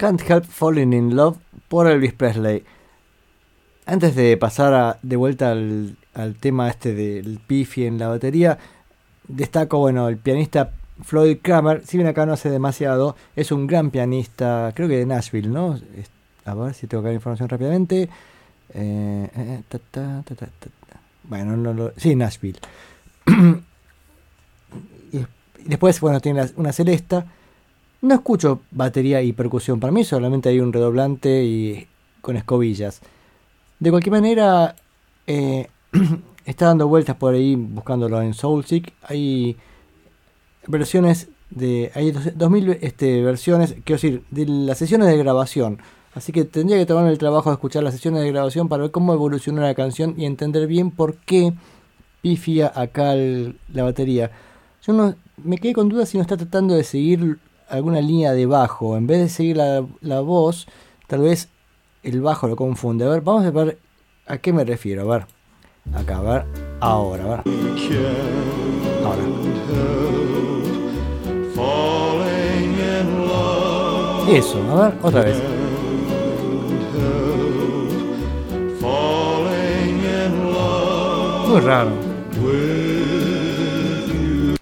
[SPEAKER 7] Can't Help Falling in Love
[SPEAKER 1] por Elvis Presley. Antes de pasar a- de vuelta al, tema este del pifi en la batería, destaco, bueno, el pianista Floyd Kramer, si bien acá no hace demasiado, es un gran pianista, creo que de Nashville, ¿no? A ver si tengo que dar información rápidamente. Eh, eh. Bueno, no lo. Sí, Nashville. y, después, bueno, tiene la- una celesta. No escucho batería y percusión. Para mí solamente hay un redoblante y con escobillas. De cualquier manera, eh, está dando vueltas por ahí buscándolo en Soulseek. Hay versiones de. Hay dos- 2000 este, versiones, quiero decir, de las sesiones de grabación. Así que tendría que tomarme el trabajo de escuchar las sesiones de grabación para ver cómo evolucionó la canción y entender bien por qué pifia acá la batería. Yo no me quedé con dudas si no está tratando de seguir alguna línea de bajo. En vez de seguir la, la voz, tal vez el bajo lo confunde. A ver, vamos a ver a qué me refiero. A ver, acá, a ver, ahora, a ver. Ahora. Eso, a ver, otra vez. Muy raro.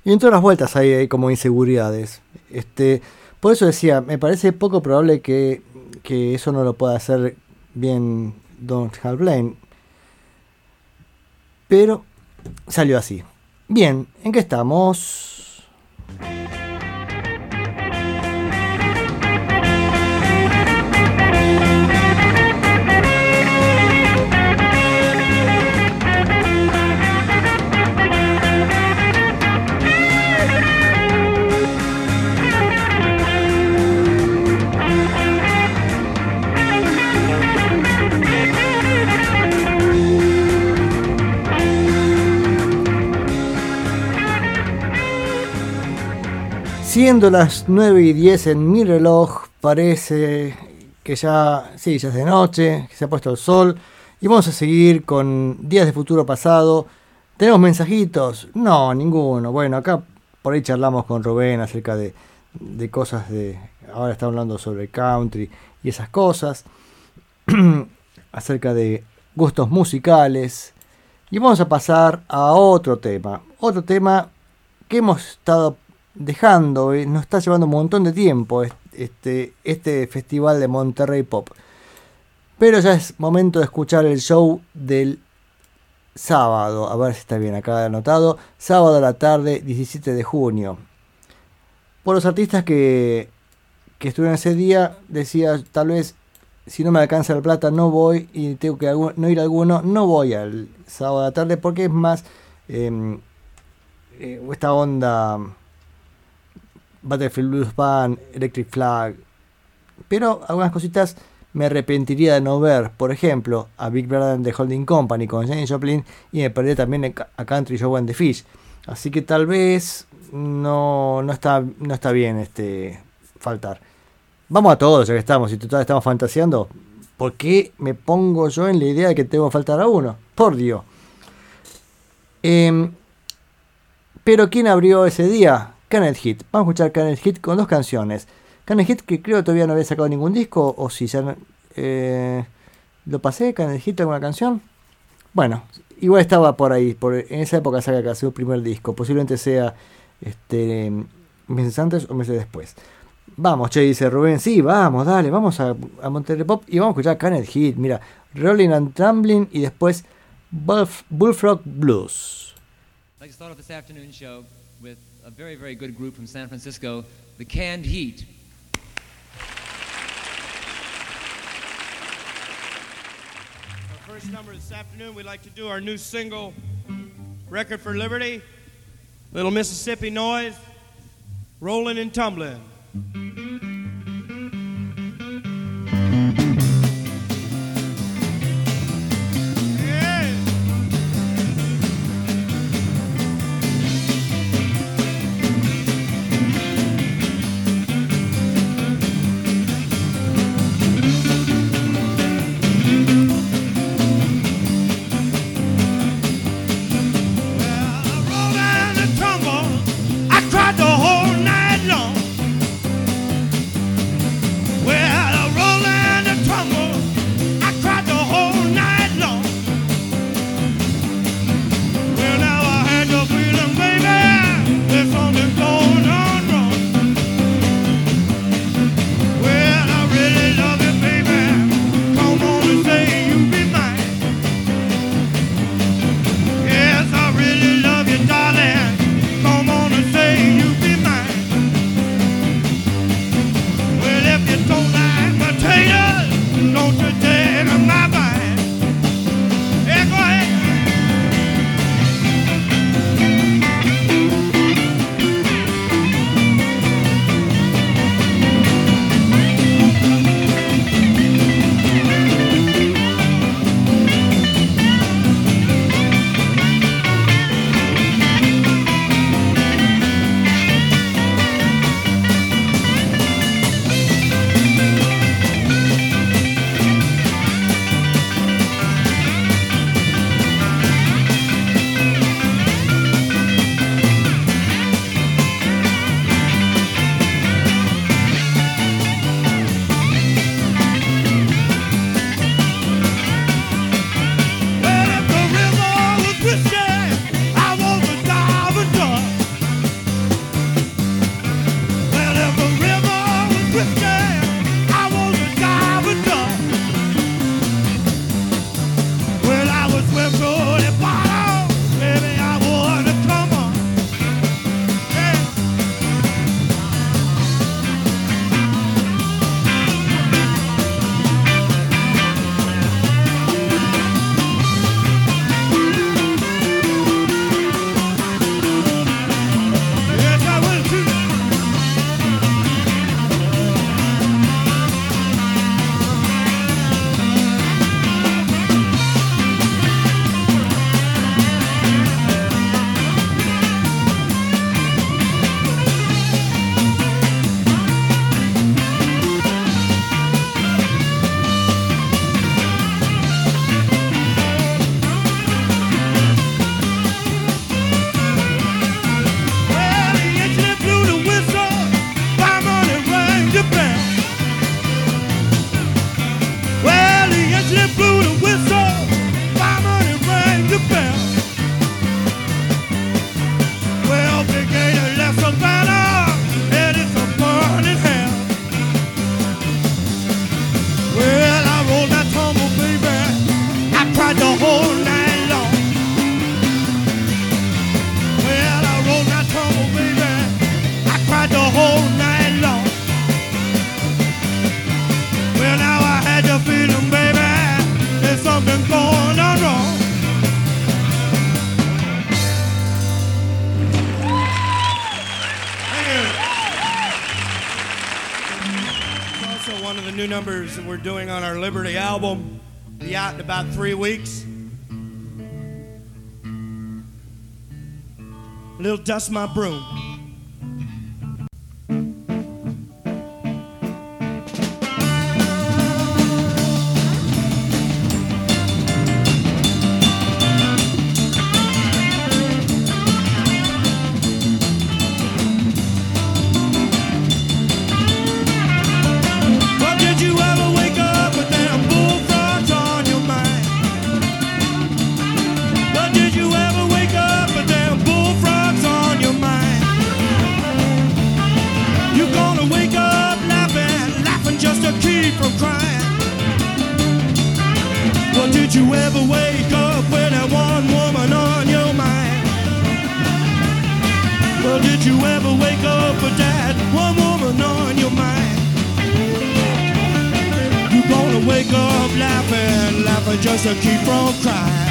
[SPEAKER 1] Y en todas las vueltas hay, hay como inseguridades. Este, por eso decía, me parece poco probable que, que eso no lo pueda hacer bien Don Hal Blaine. Pero salió así. Bien, ¿en qué estamos? Siendo las 9 y 10 en mi reloj, parece que ya, sí, ya es de noche, que se ha puesto el sol. Y vamos a seguir con días de futuro pasado. ¿Tenemos mensajitos? No, ninguno. Bueno, acá por ahí charlamos con Rubén acerca de, de cosas de... Ahora está hablando sobre country y esas cosas. acerca de gustos musicales. Y vamos a pasar a otro tema. Otro tema que hemos estado dejando, eh, nos está llevando un montón de tiempo es- este, este festival de Monterrey Pop. Pero ya es momento de escuchar el show del sábado. A ver si está bien acá anotado. Sábado a la tarde, 17 de junio. Por los artistas que, que estuvieron ese día, decía tal vez si no me alcanza la plata no voy y tengo que no ir a alguno, no voy al sábado a la tarde porque es más em, eh, esta onda Battlefield Blues Band, Electric Flag. Pero algunas cositas me arrepentiría de no ver. Por ejemplo, a Big Brother de Holding Company con Janis Joplin y me perdí también a Country Joe and the Fish. Así que tal vez no, no, está, no está bien este faltar. Vamos a todos, ya que estamos, y total estamos fantaseando. ¿Por qué me pongo yo en la idea de que tengo que faltar a uno? Por Dios. Em, pero ¿quién abrió ese día? Kenneth Hit. Vamos a escuchar Kenneth Hit con dos canciones. Kenneth Hit que creo todavía no había sacado ningún disco, o si ya... eh, ¿Lo pasé, Kenneth Hit, alguna canción? Bueno, igual estaba por ahí, por, en esa época saca su primer disco, posiblemente sea este, meses antes o meses después. Vamos, che, dice Rubén, sí, vamos, dale, vamos a, Monterrey Pop y vamos a escuchar Kenneth Hit, mira, Rolling and Tumbling y después Bullf- Bullfrog Blues.
[SPEAKER 8] A very, very good group from San Francisco, the Canned Heat.
[SPEAKER 9] Our first number this afternoon, we'd like to do our new single, Record for Liberty, Little Mississippi Noise, Rolling and Tumbling. Liberty album. Be out in about three weeks. A Little dust my broom. Just to keep from crying.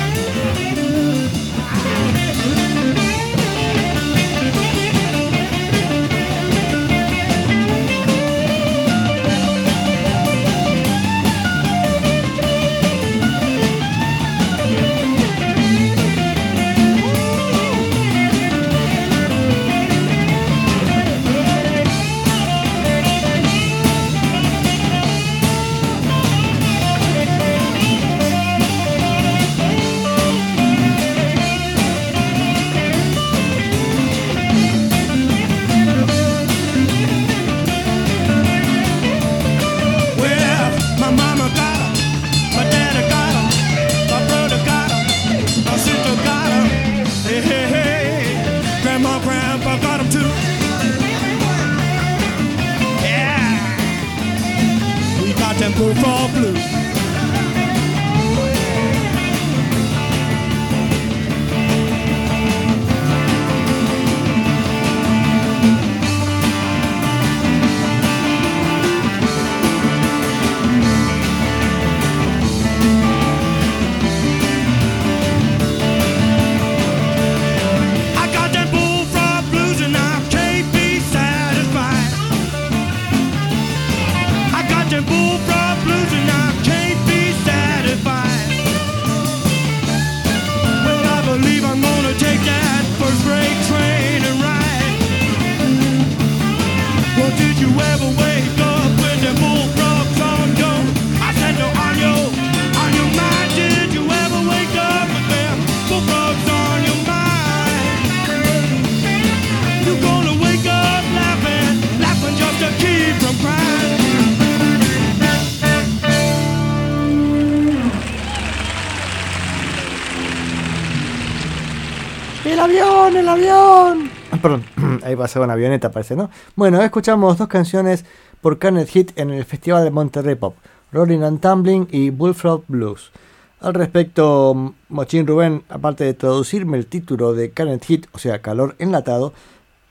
[SPEAKER 1] Pasaba una avioneta, parece, ¿no? Bueno, escuchamos dos canciones por Carnet Hit en el Festival de Monterrey Pop: Rolling and Tumbling y Bullfrog Blues. Al respecto, Mochín Rubén, aparte de traducirme el título de Carnet Hit, o sea, calor enlatado,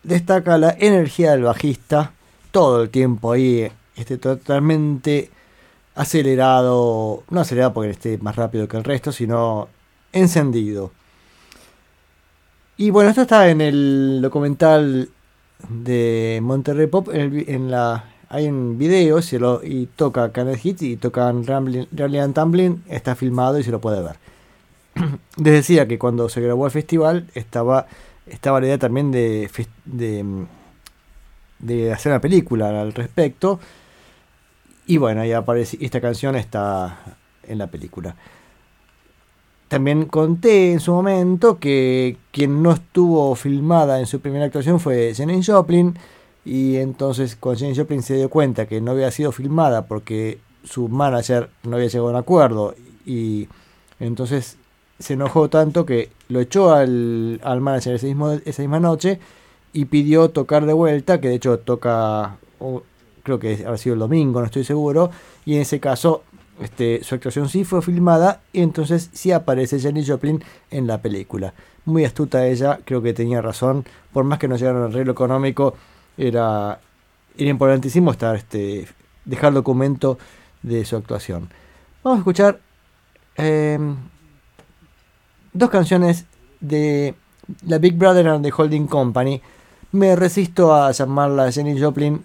[SPEAKER 1] destaca la energía del bajista todo el tiempo ahí, este, totalmente acelerado, no acelerado porque esté más rápido que el resto, sino encendido. Y bueno, esto está en el documental de Monterrey Pop, en, el en la, hay un video se lo, y toca Canet Hit y tocan Rambling, and Tumbling, está filmado y se lo puede ver. Les decía que cuando se grabó el festival estaba, estaba la idea también de, de, de hacer una película al respecto. Y bueno, ahí aparece, esta canción está en la película. También conté en su momento que quien no estuvo filmada en su primera actuación fue Janis Joplin. Y entonces cuando Janis Joplin se dio cuenta que no había sido filmada porque su manager no había llegado a un acuerdo. Y entonces se enojó tanto que lo echó al, al manager ese mismo, esa misma noche y pidió tocar de vuelta, que de hecho toca, creo que habrá sido el domingo, no estoy seguro, y en ese caso este, su actuación sí fue filmada y entonces sí aparece Janis Joplin en la película. Muy astuta ella, creo que tenía razón, por más que no llegara al arreglo económico, era, era importantísimo estar, este, dejar documento de su actuación. Vamos a escuchar eh, dos canciones de la Big Brother and the Holding Company. Me resisto a llamarla Jenny Joplin,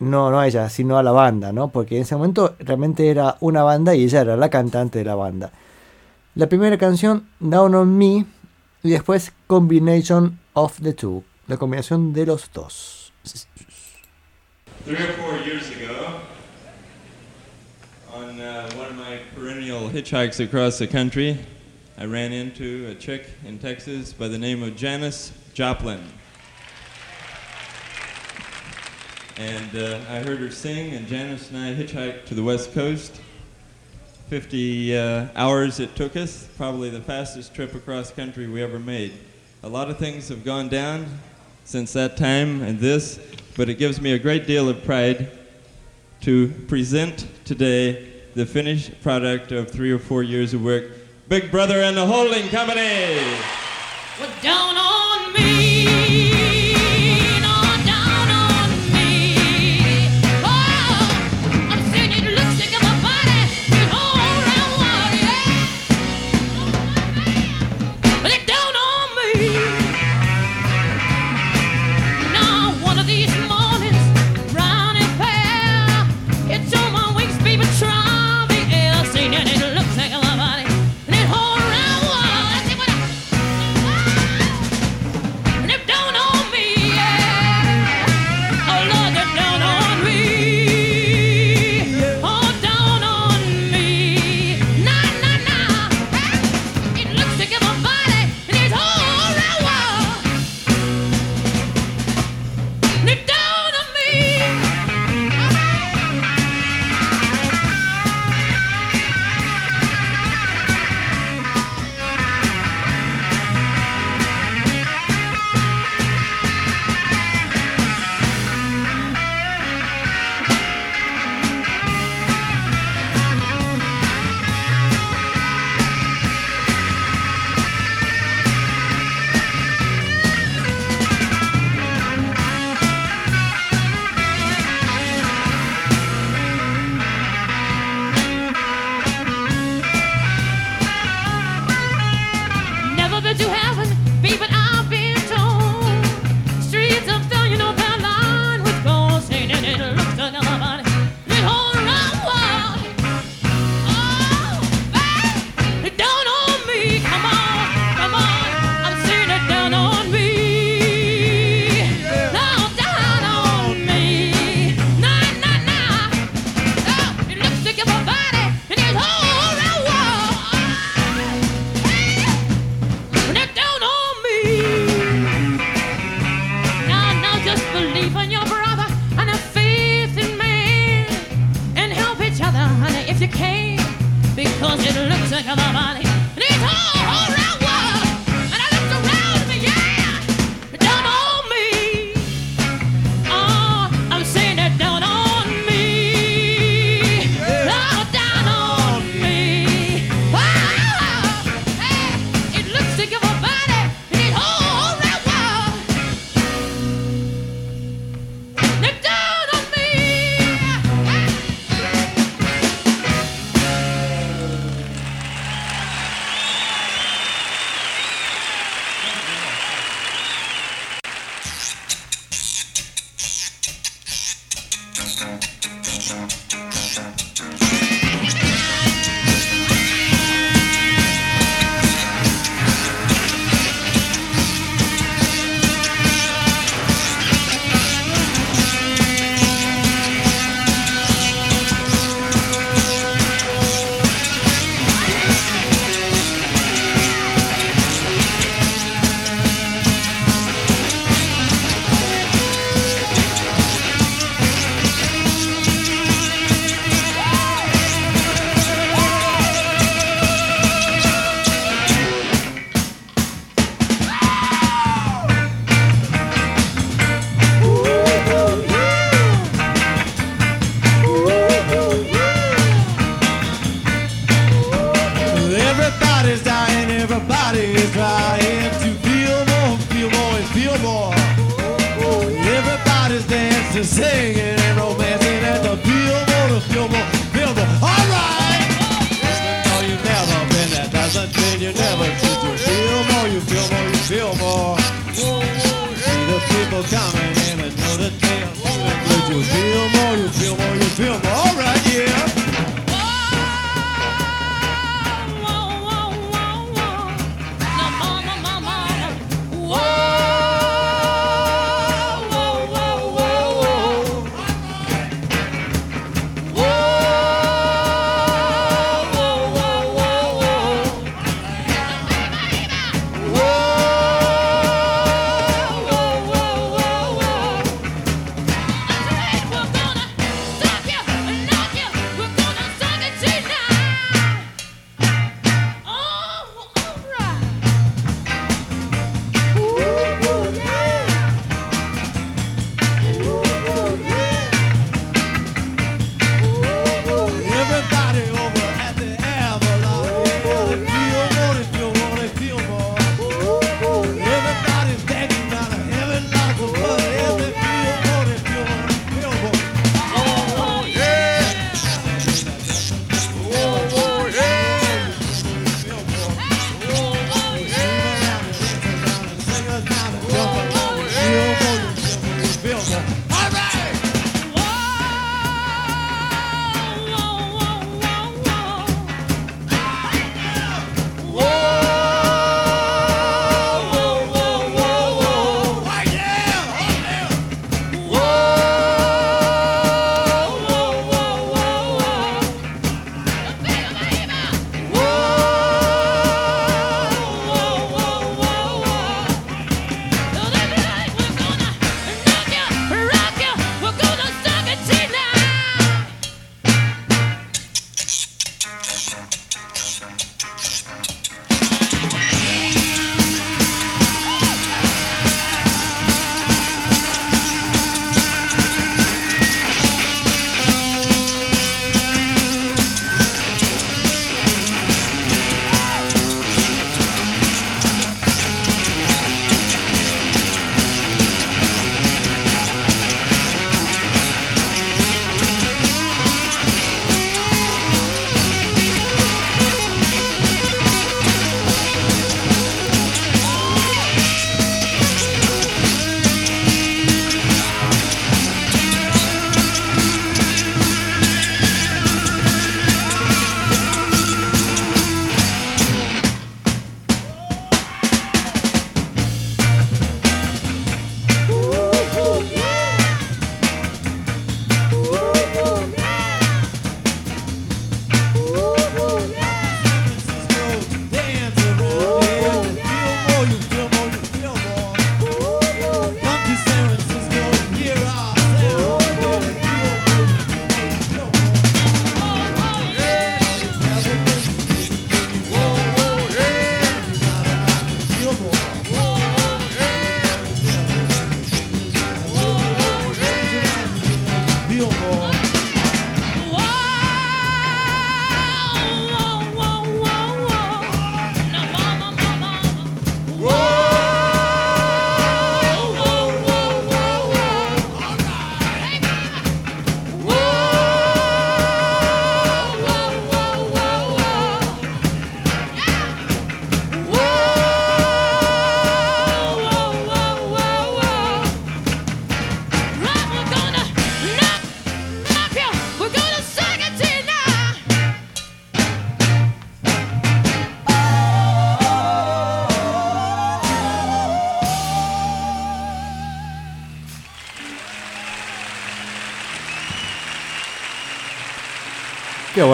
[SPEAKER 1] no, no a ella, sino a la banda, ¿no? Porque en ese momento realmente era una banda y ella era la cantante de la banda. La primera canción, Down on Me, y después Combination of the Two, la combinación de los dos.
[SPEAKER 10] Three or four years ago, on uh, one of my perennial hitchhikes across the country, I ran into a chick in Texas by the name of Janice Joplin. And uh, I heard her sing, and Janice and I hitchhiked to the West Coast. 50 uh, hours it took us, probably the fastest trip across country we ever made. A lot of things have gone down since that time and this, but it gives me a great deal of pride to present today the finished product of three or four years of work. Big Brother and the Holding Company!
[SPEAKER 11] Well,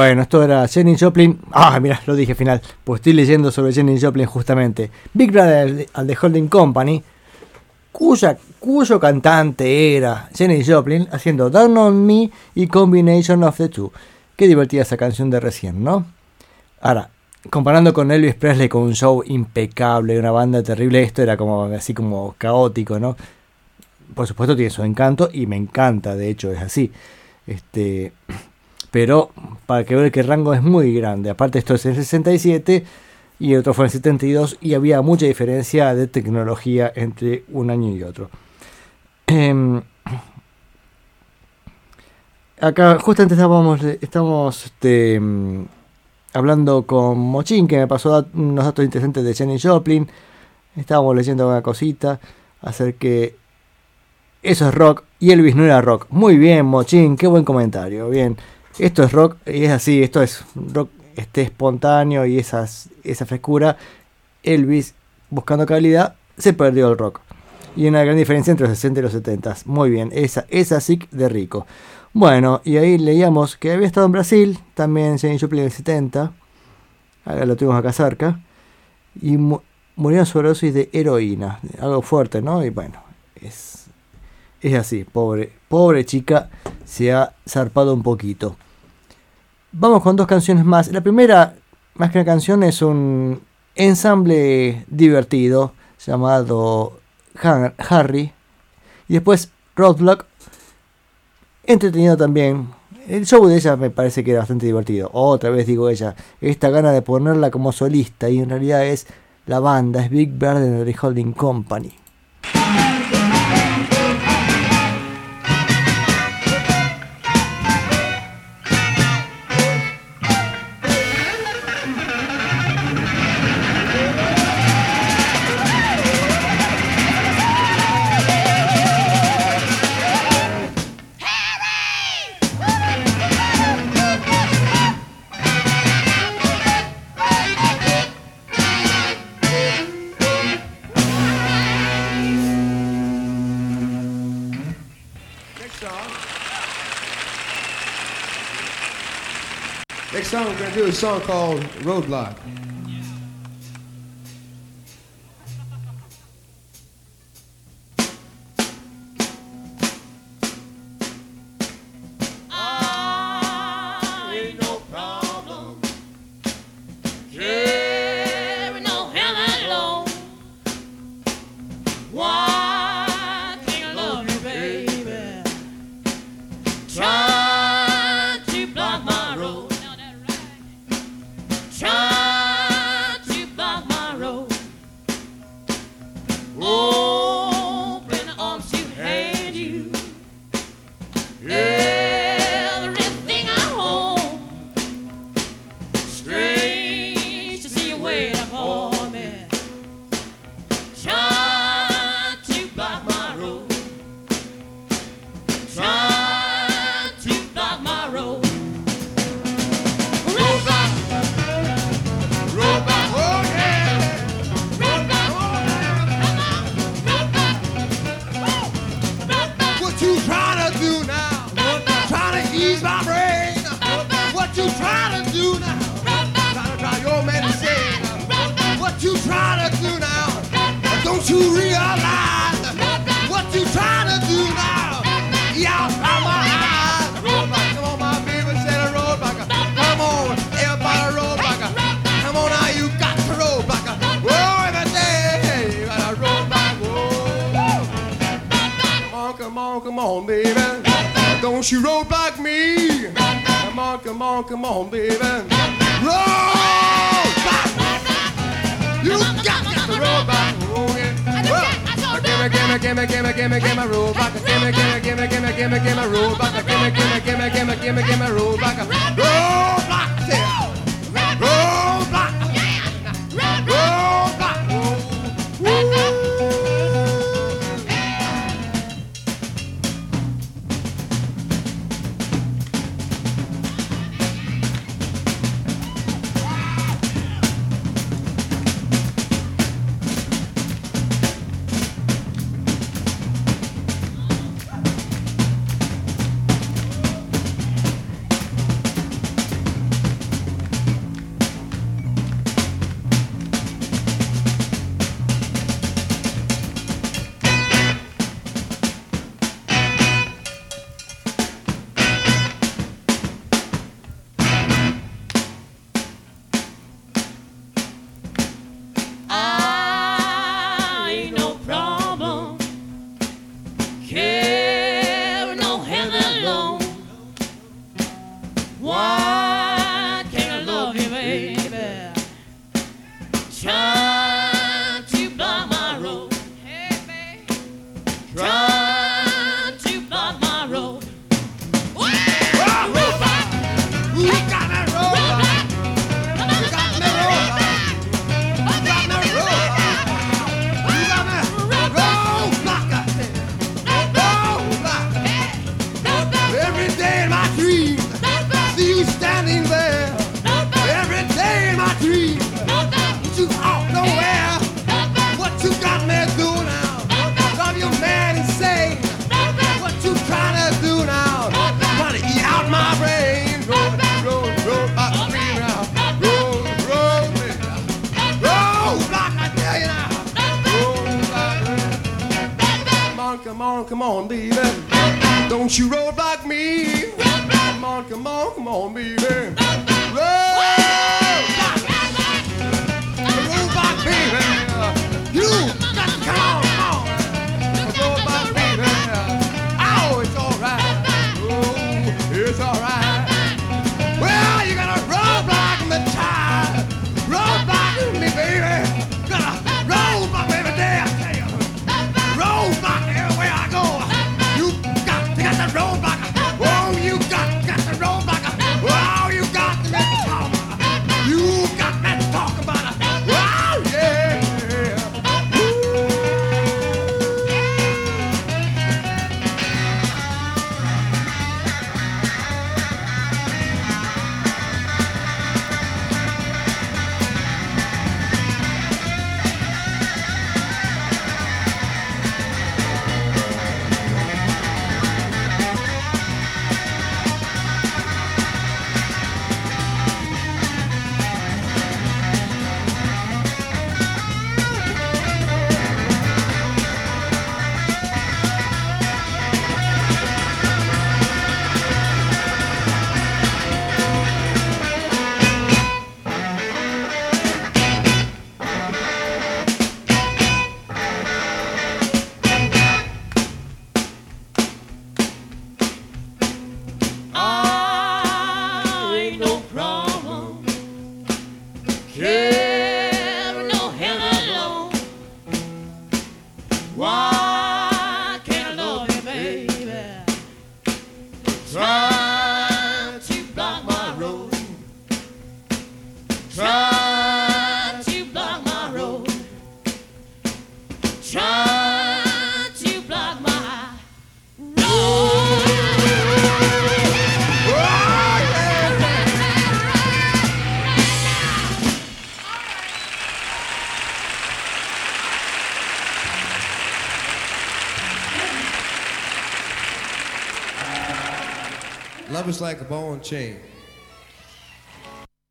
[SPEAKER 1] bueno, esto era Jenny Joplin. Ah, mira, lo dije final. Pues estoy leyendo sobre Jenny Joplin justamente. Big Brother al The Holding Company, cuya, cuyo cantante era Jenny Joplin, haciendo Down on Me y Combination of the Two. Qué divertida esa canción de recién, ¿no? Ahora, comparando con Elvis Presley con un show impecable, una banda terrible, esto era como así como caótico, ¿no? Por supuesto tiene su encanto y me encanta, de hecho es así. Este, pero para que vean que el rango es muy grande. Aparte esto es en 67 y el otro fue en 72 y había mucha diferencia de tecnología entre un año y otro. Em, acá justamente estábamos, estamos este, em, hablando con Mochín que me pasó unos datos interesantes de Jenny Joplin. Estábamos leyendo una cosita acerca que eso es rock y Elvis no era rock. Muy bien, Mochín, qué buen comentario. Bien, esto es rock y es así, esto es rock este espontáneo y esas, esa frescura. Elvis, buscando calidad, se perdió el rock. Y una gran diferencia entre los 60 y los 70. Muy bien, esa, esa sí de rico. Bueno, y ahí leíamos que había estado en Brasil, también Jenny Joplin en el 70. Ahora lo tuvimos acá cerca. Y mu- murió en sobredosis de heroína. Algo fuerte, ¿no? Y bueno, es, es así, pobre, pobre chica, se ha zarpado un poquito. Vamos con dos canciones más. La primera, más que una canción, es un ensamble divertido llamado Harry. Y después Roadblock, entretenido también. El show de ella me parece que era bastante divertido. Otra vez digo ella, esta gana de ponerla como solista y en realidad es la banda, es Big Bird and the Holding Company.
[SPEAKER 11] Song we're gonna do is a song called Roadblock.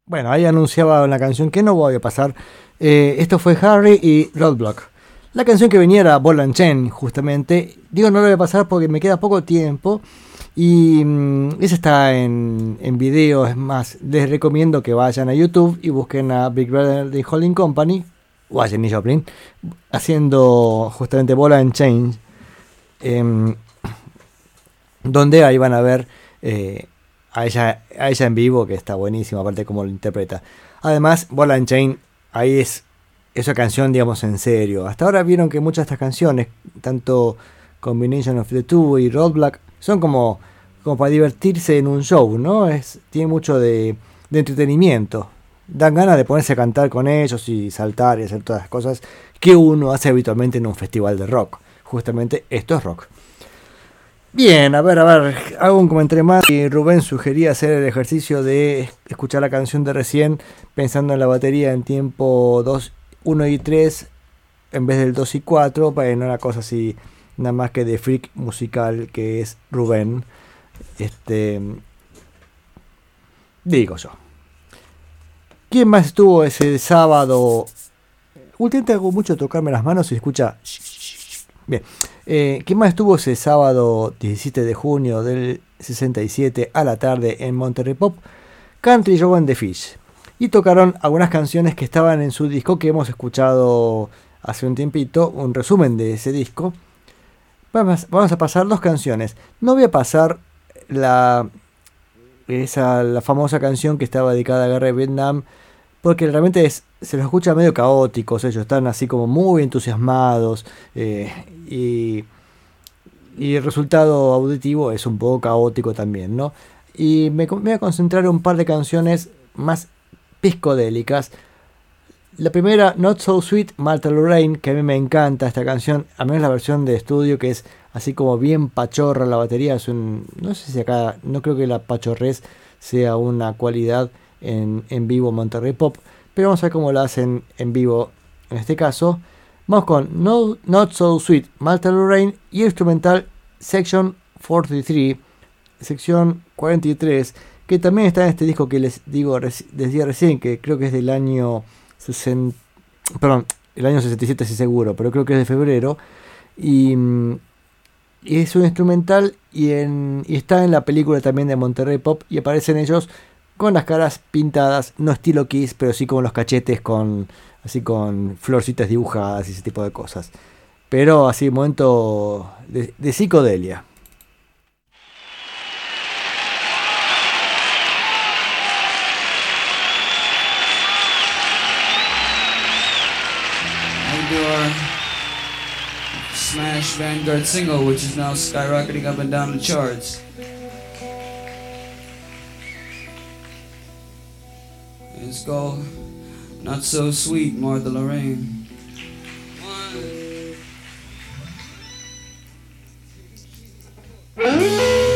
[SPEAKER 1] Bueno, ahí anunciaba una canción que no voy a pasar. Eh, esto fue Harry y Roadblock. La canción que venía era Ball and Chain, justamente. Digo, no lo voy a pasar porque me queda poco tiempo. Y mm, esa está en, en video. Es más, les recomiendo que vayan a YouTube y busquen a Big Brother The Holding Company o a Jenny Joplin haciendo justamente Ball and Chain. em, donde ahí van a ver eh, a, ella, a ella en vivo, que está buenísima, aparte como lo interpreta. Además, Ball Chain, ahí es esa canción, digamos, en serio. Hasta ahora vieron que muchas de estas canciones, tanto Combination of the Two y Roadblock, son como, como para divertirse en un show, ¿no? Es, tiene mucho de entretenimiento. Dan ganas de ponerse a cantar con ellos y saltar y hacer todas las cosas que uno hace habitualmente en un festival de rock. Justamente esto es rock. Bien, a ver, a ver, hago un comentario más. Rubén sugería hacer el ejercicio de escuchar la canción de recién pensando en la batería en tiempo 2, 1 y 3 en vez del 2 y 4, para no una cosa así nada más que de freak musical que es Rubén. Este digo yo. ¿Quién más estuvo ese sábado? Últimamente hago mucho tocarme las manos y escucha. Bien. Eh, ¿Quién más estuvo ese sábado 17 de junio del 67 a la tarde en Monterrey Pop? Country Joe and the Fish. Y tocaron algunas canciones que estaban en su disco que hemos escuchado hace un tiempito, un resumen de ese disco. Vamos, vamos a pasar dos canciones. No voy a pasar la, esa, la famosa canción que estaba dedicada a la guerra de Vietnam, porque realmente se los escucha medio caóticos, ellos están así como muy entusiasmados eh, y, y el resultado auditivo es un poco caótico también, ¿no? Y me, me voy a concentrar en un par de canciones más piscodélicas. La primera, Not So Sweet, Martha Lorraine, que a mí me encanta esta canción, a menos la versión de estudio que es así como bien pachorra la batería, es un, no sé si acá, no creo que la pachorrez sea una cualidad en, vivo Monterrey Pop. Pero vamos a ver cómo lo hacen en vivo en este caso. Vamos con no, Not So Sweet, Malta Lorraine y instrumental Section 43, sección 43, que también está en este disco que les digo decía recién, que creo que es del año 60, perdón, el año 67 sí seguro, pero creo que es de febrero. Y, es un instrumental y, y está en la película también de Monterrey Pop y aparecen ellos con las caras pintadas, no estilo Kiss, pero sí con los cachetes, con así con florcitas dibujadas y ese tipo de cosas. Pero así, momento de, de psicodelia.
[SPEAKER 11] smash Vanguard single, which is now skyrocketing up and down the charts. and skull. Not so sweet, Martha Lorraine.
[SPEAKER 1] One.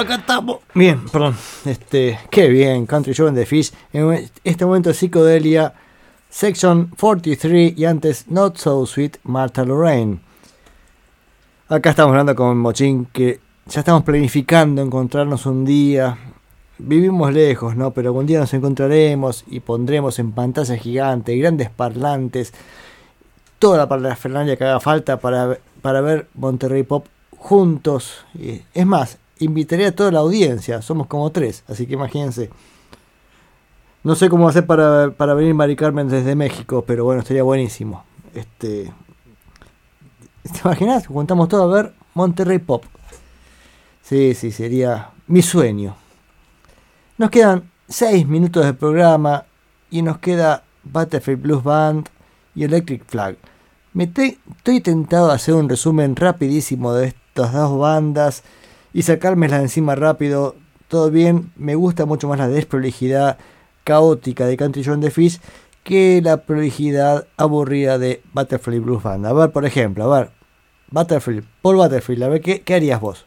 [SPEAKER 1] Acá estamos. Bien, perdón. Este, qué bien, Country Joe and the Fish. En este momento psicodelia, Section 43 y antes Not So Sweet, Martha Lorraine. Acá estamos hablando con Mochín que ya estamos planificando encontrarnos un día. Vivimos lejos, ¿no? Pero algún día nos encontraremos y pondremos en pantalla gigante, grandes parlantes, toda la parafernalia que haga falta para, para ver Monterrey Pop juntos. Es más, invitaría a toda la audiencia, somos como tres, así que imagínense. No sé cómo hacer para, para venir Mari Carmen desde México, pero bueno, estaría buenísimo. Este, ¿Te imaginas? Juntamos todo a ver Monterrey Pop. Sí, sí, sería mi sueño. Nos quedan 6 minutos de programa y nos queda Battlefield Blues Band y Electric Flag. Me te- estoy tentado a hacer un resumen rapidísimo de estas dos bandas y sacármelas de encima rápido. Todo bien, me gusta mucho más la desprolijidad caótica de Country John the que la prolijidad aburrida de Battlefield Blues Band. A ver, por ejemplo, a ver, Battlefield, Paul Battlefield, a ver, ¿qué, qué harías vos?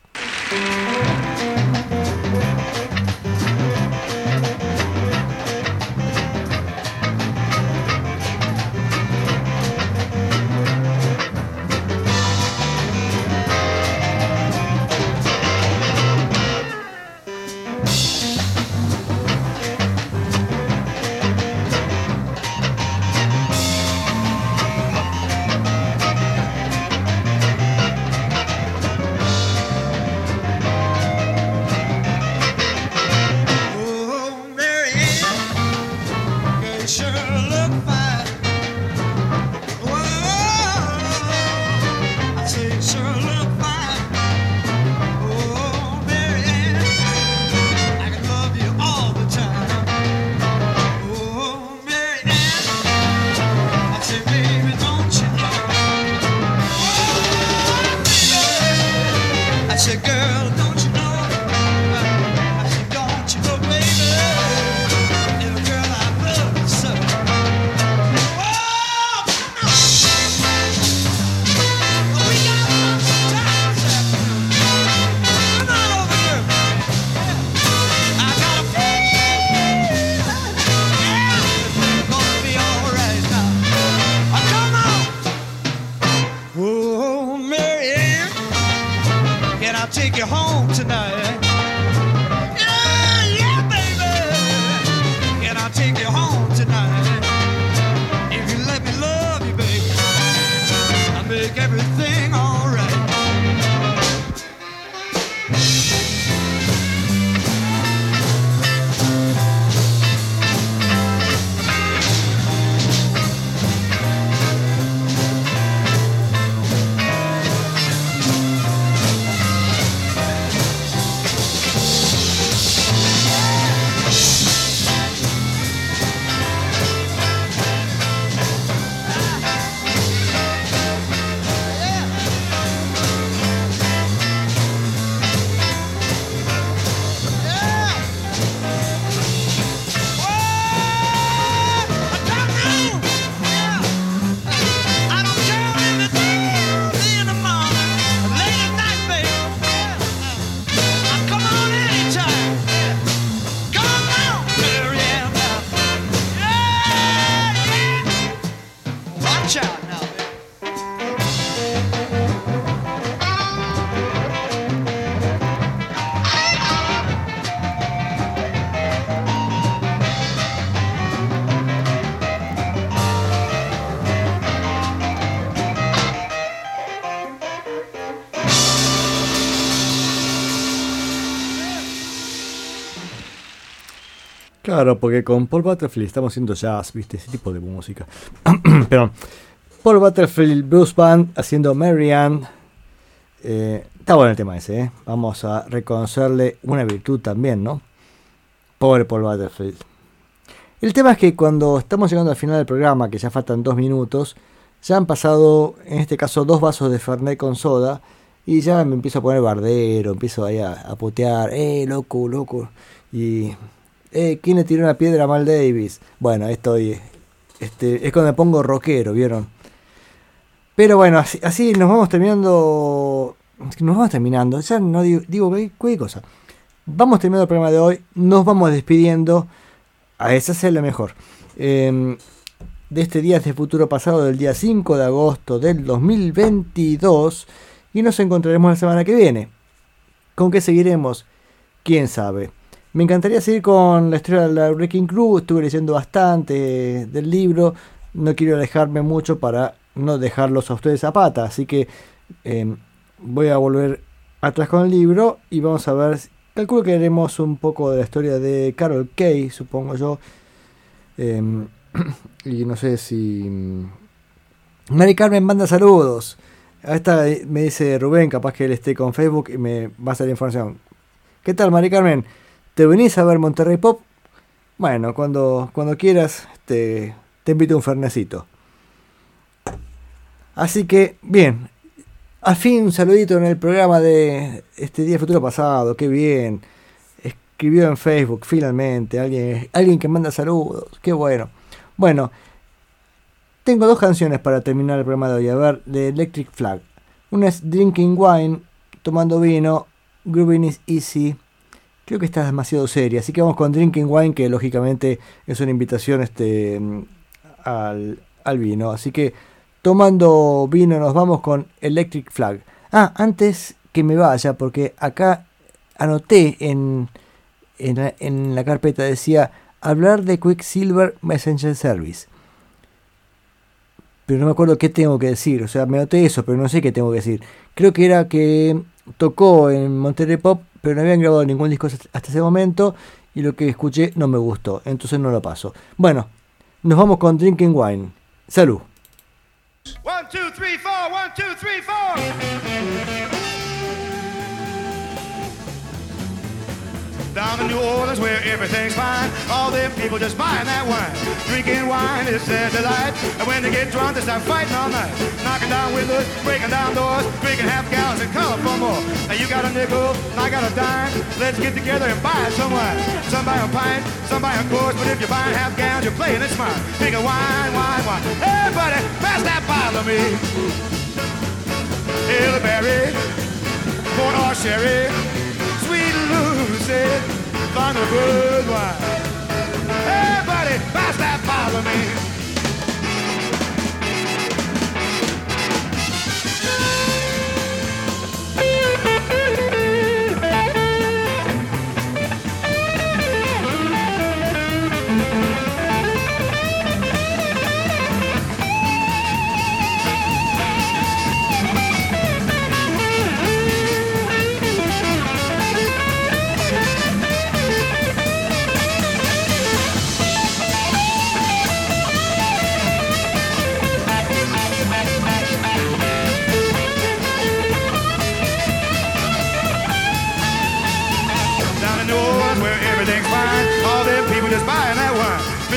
[SPEAKER 1] Porque con Paul Butterfield estamos haciendo jazz, viste, ese tipo de música. Pero Paul Butterfield Blues Band haciendo Marianne. Eh, está bueno el tema ese, ¿eh? Vamos a reconocerle una virtud también, ¿no? Pobre Paul Butterfield. El tema es que cuando estamos llegando al final del programa, que ya faltan dos minutos, ya han pasado, en este caso, dos vasos de Fernet con soda. Y ya me empiezo a poner bardero, empiezo ahí a, a putear, eh, loco, loco. Y eh, ¿quién le tiró una piedra a Mal Davis? Bueno, estoy. Este, es cuando me pongo rockero, ¿vieron? Pero bueno, así, nos vamos terminando nos vamos terminando. Ya no digo, digo cualquier, cosa. Vamos terminando el programa de hoy. Nos vamos despidiendo. A esa es la mejor. Eh, de este día de futuro pasado, del día 5 de agosto del 2022. Y nos encontraremos la semana que viene. ¿Con qué seguiremos? ¿Quién sabe? Me encantaría seguir con la historia de la Wrecking Crew. Estuve leyendo bastante del libro. No quiero alejarme mucho para no dejarlos a ustedes a pata. Así que eh, voy a volver atrás con el libro y vamos a ver. Calculo que haremos un poco de la historia de Carol Kay, supongo yo. Eh, y no sé si. Mari Carmen manda saludos. A esta me dice Rubén, capaz que él esté con Facebook y me va a salir información. ¿Qué tal, Mari Carmen? ¿Te venís a ver Monterrey Pop? Bueno, cuando, cuando quieras, te, te invito a un fernecito. Así que, bien. Al fin, un saludito en el programa de este día futuro pasado. Qué bien. Escribió en Facebook, finalmente. Alguien, alguien que manda saludos. Qué bueno. Bueno, tengo dos canciones para terminar el programa de hoy. A ver, de Electric Flag. Una es Drinking Wine, tomando vino. Grooving is Easy. Creo que está demasiado seria. Así que vamos con Drinking Wine, que lógicamente es una invitación este, al, al vino. Así que tomando vino nos vamos con Electric Flag. Ah, antes que me vaya, porque acá anoté en, en, la, carpeta, decía hablar de Quicksilver Messenger Service. Pero no me acuerdo qué tengo que decir. O sea, me anoté eso, pero no sé qué tengo que decir. Creo que era que tocó en Monterrey Pop, pero no habían grabado ningún disco hasta ese momento. Y lo que escuché no me gustó. Entonces no lo paso. Bueno, nos vamos con Drinking Wine. Salud.
[SPEAKER 12] One, two, three, four. One, two, three, four. Down in New Orleans where everything's fine, all them people just buying that wine. Drinking wine is their delight. And when they get drunk, they start fighting all night. Knocking down windows, breaking down doors, drinking half gallons and come for more. Now you got a nickel, and I got a dime. Let's get together and buy some wine. Some buy a pint, some buy a quart, but if you're buying half gallons, you're playing it smart. Drinking wine, wine, wine. Hey, buddy, pass that bottle of me. Elderberry, port or sherry, sweet Lucy, Thunderbird wine. Hey, eh, buddy, pass that bottle of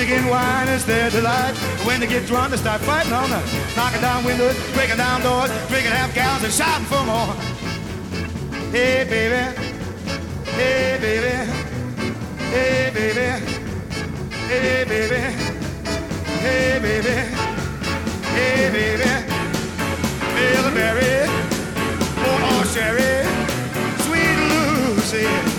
[SPEAKER 12] Drinking wine is their delight. When they get drunk, they start fighting On the Knocking down windows, breaking down doors, drinking half gallons and shouting for more. Hey, baby. Hey, baby. Hey, baby. Hey, baby. Hey, baby. Hey, baby. Bilberry. Hey, oh, oh, Sherry. Sweet Lucy.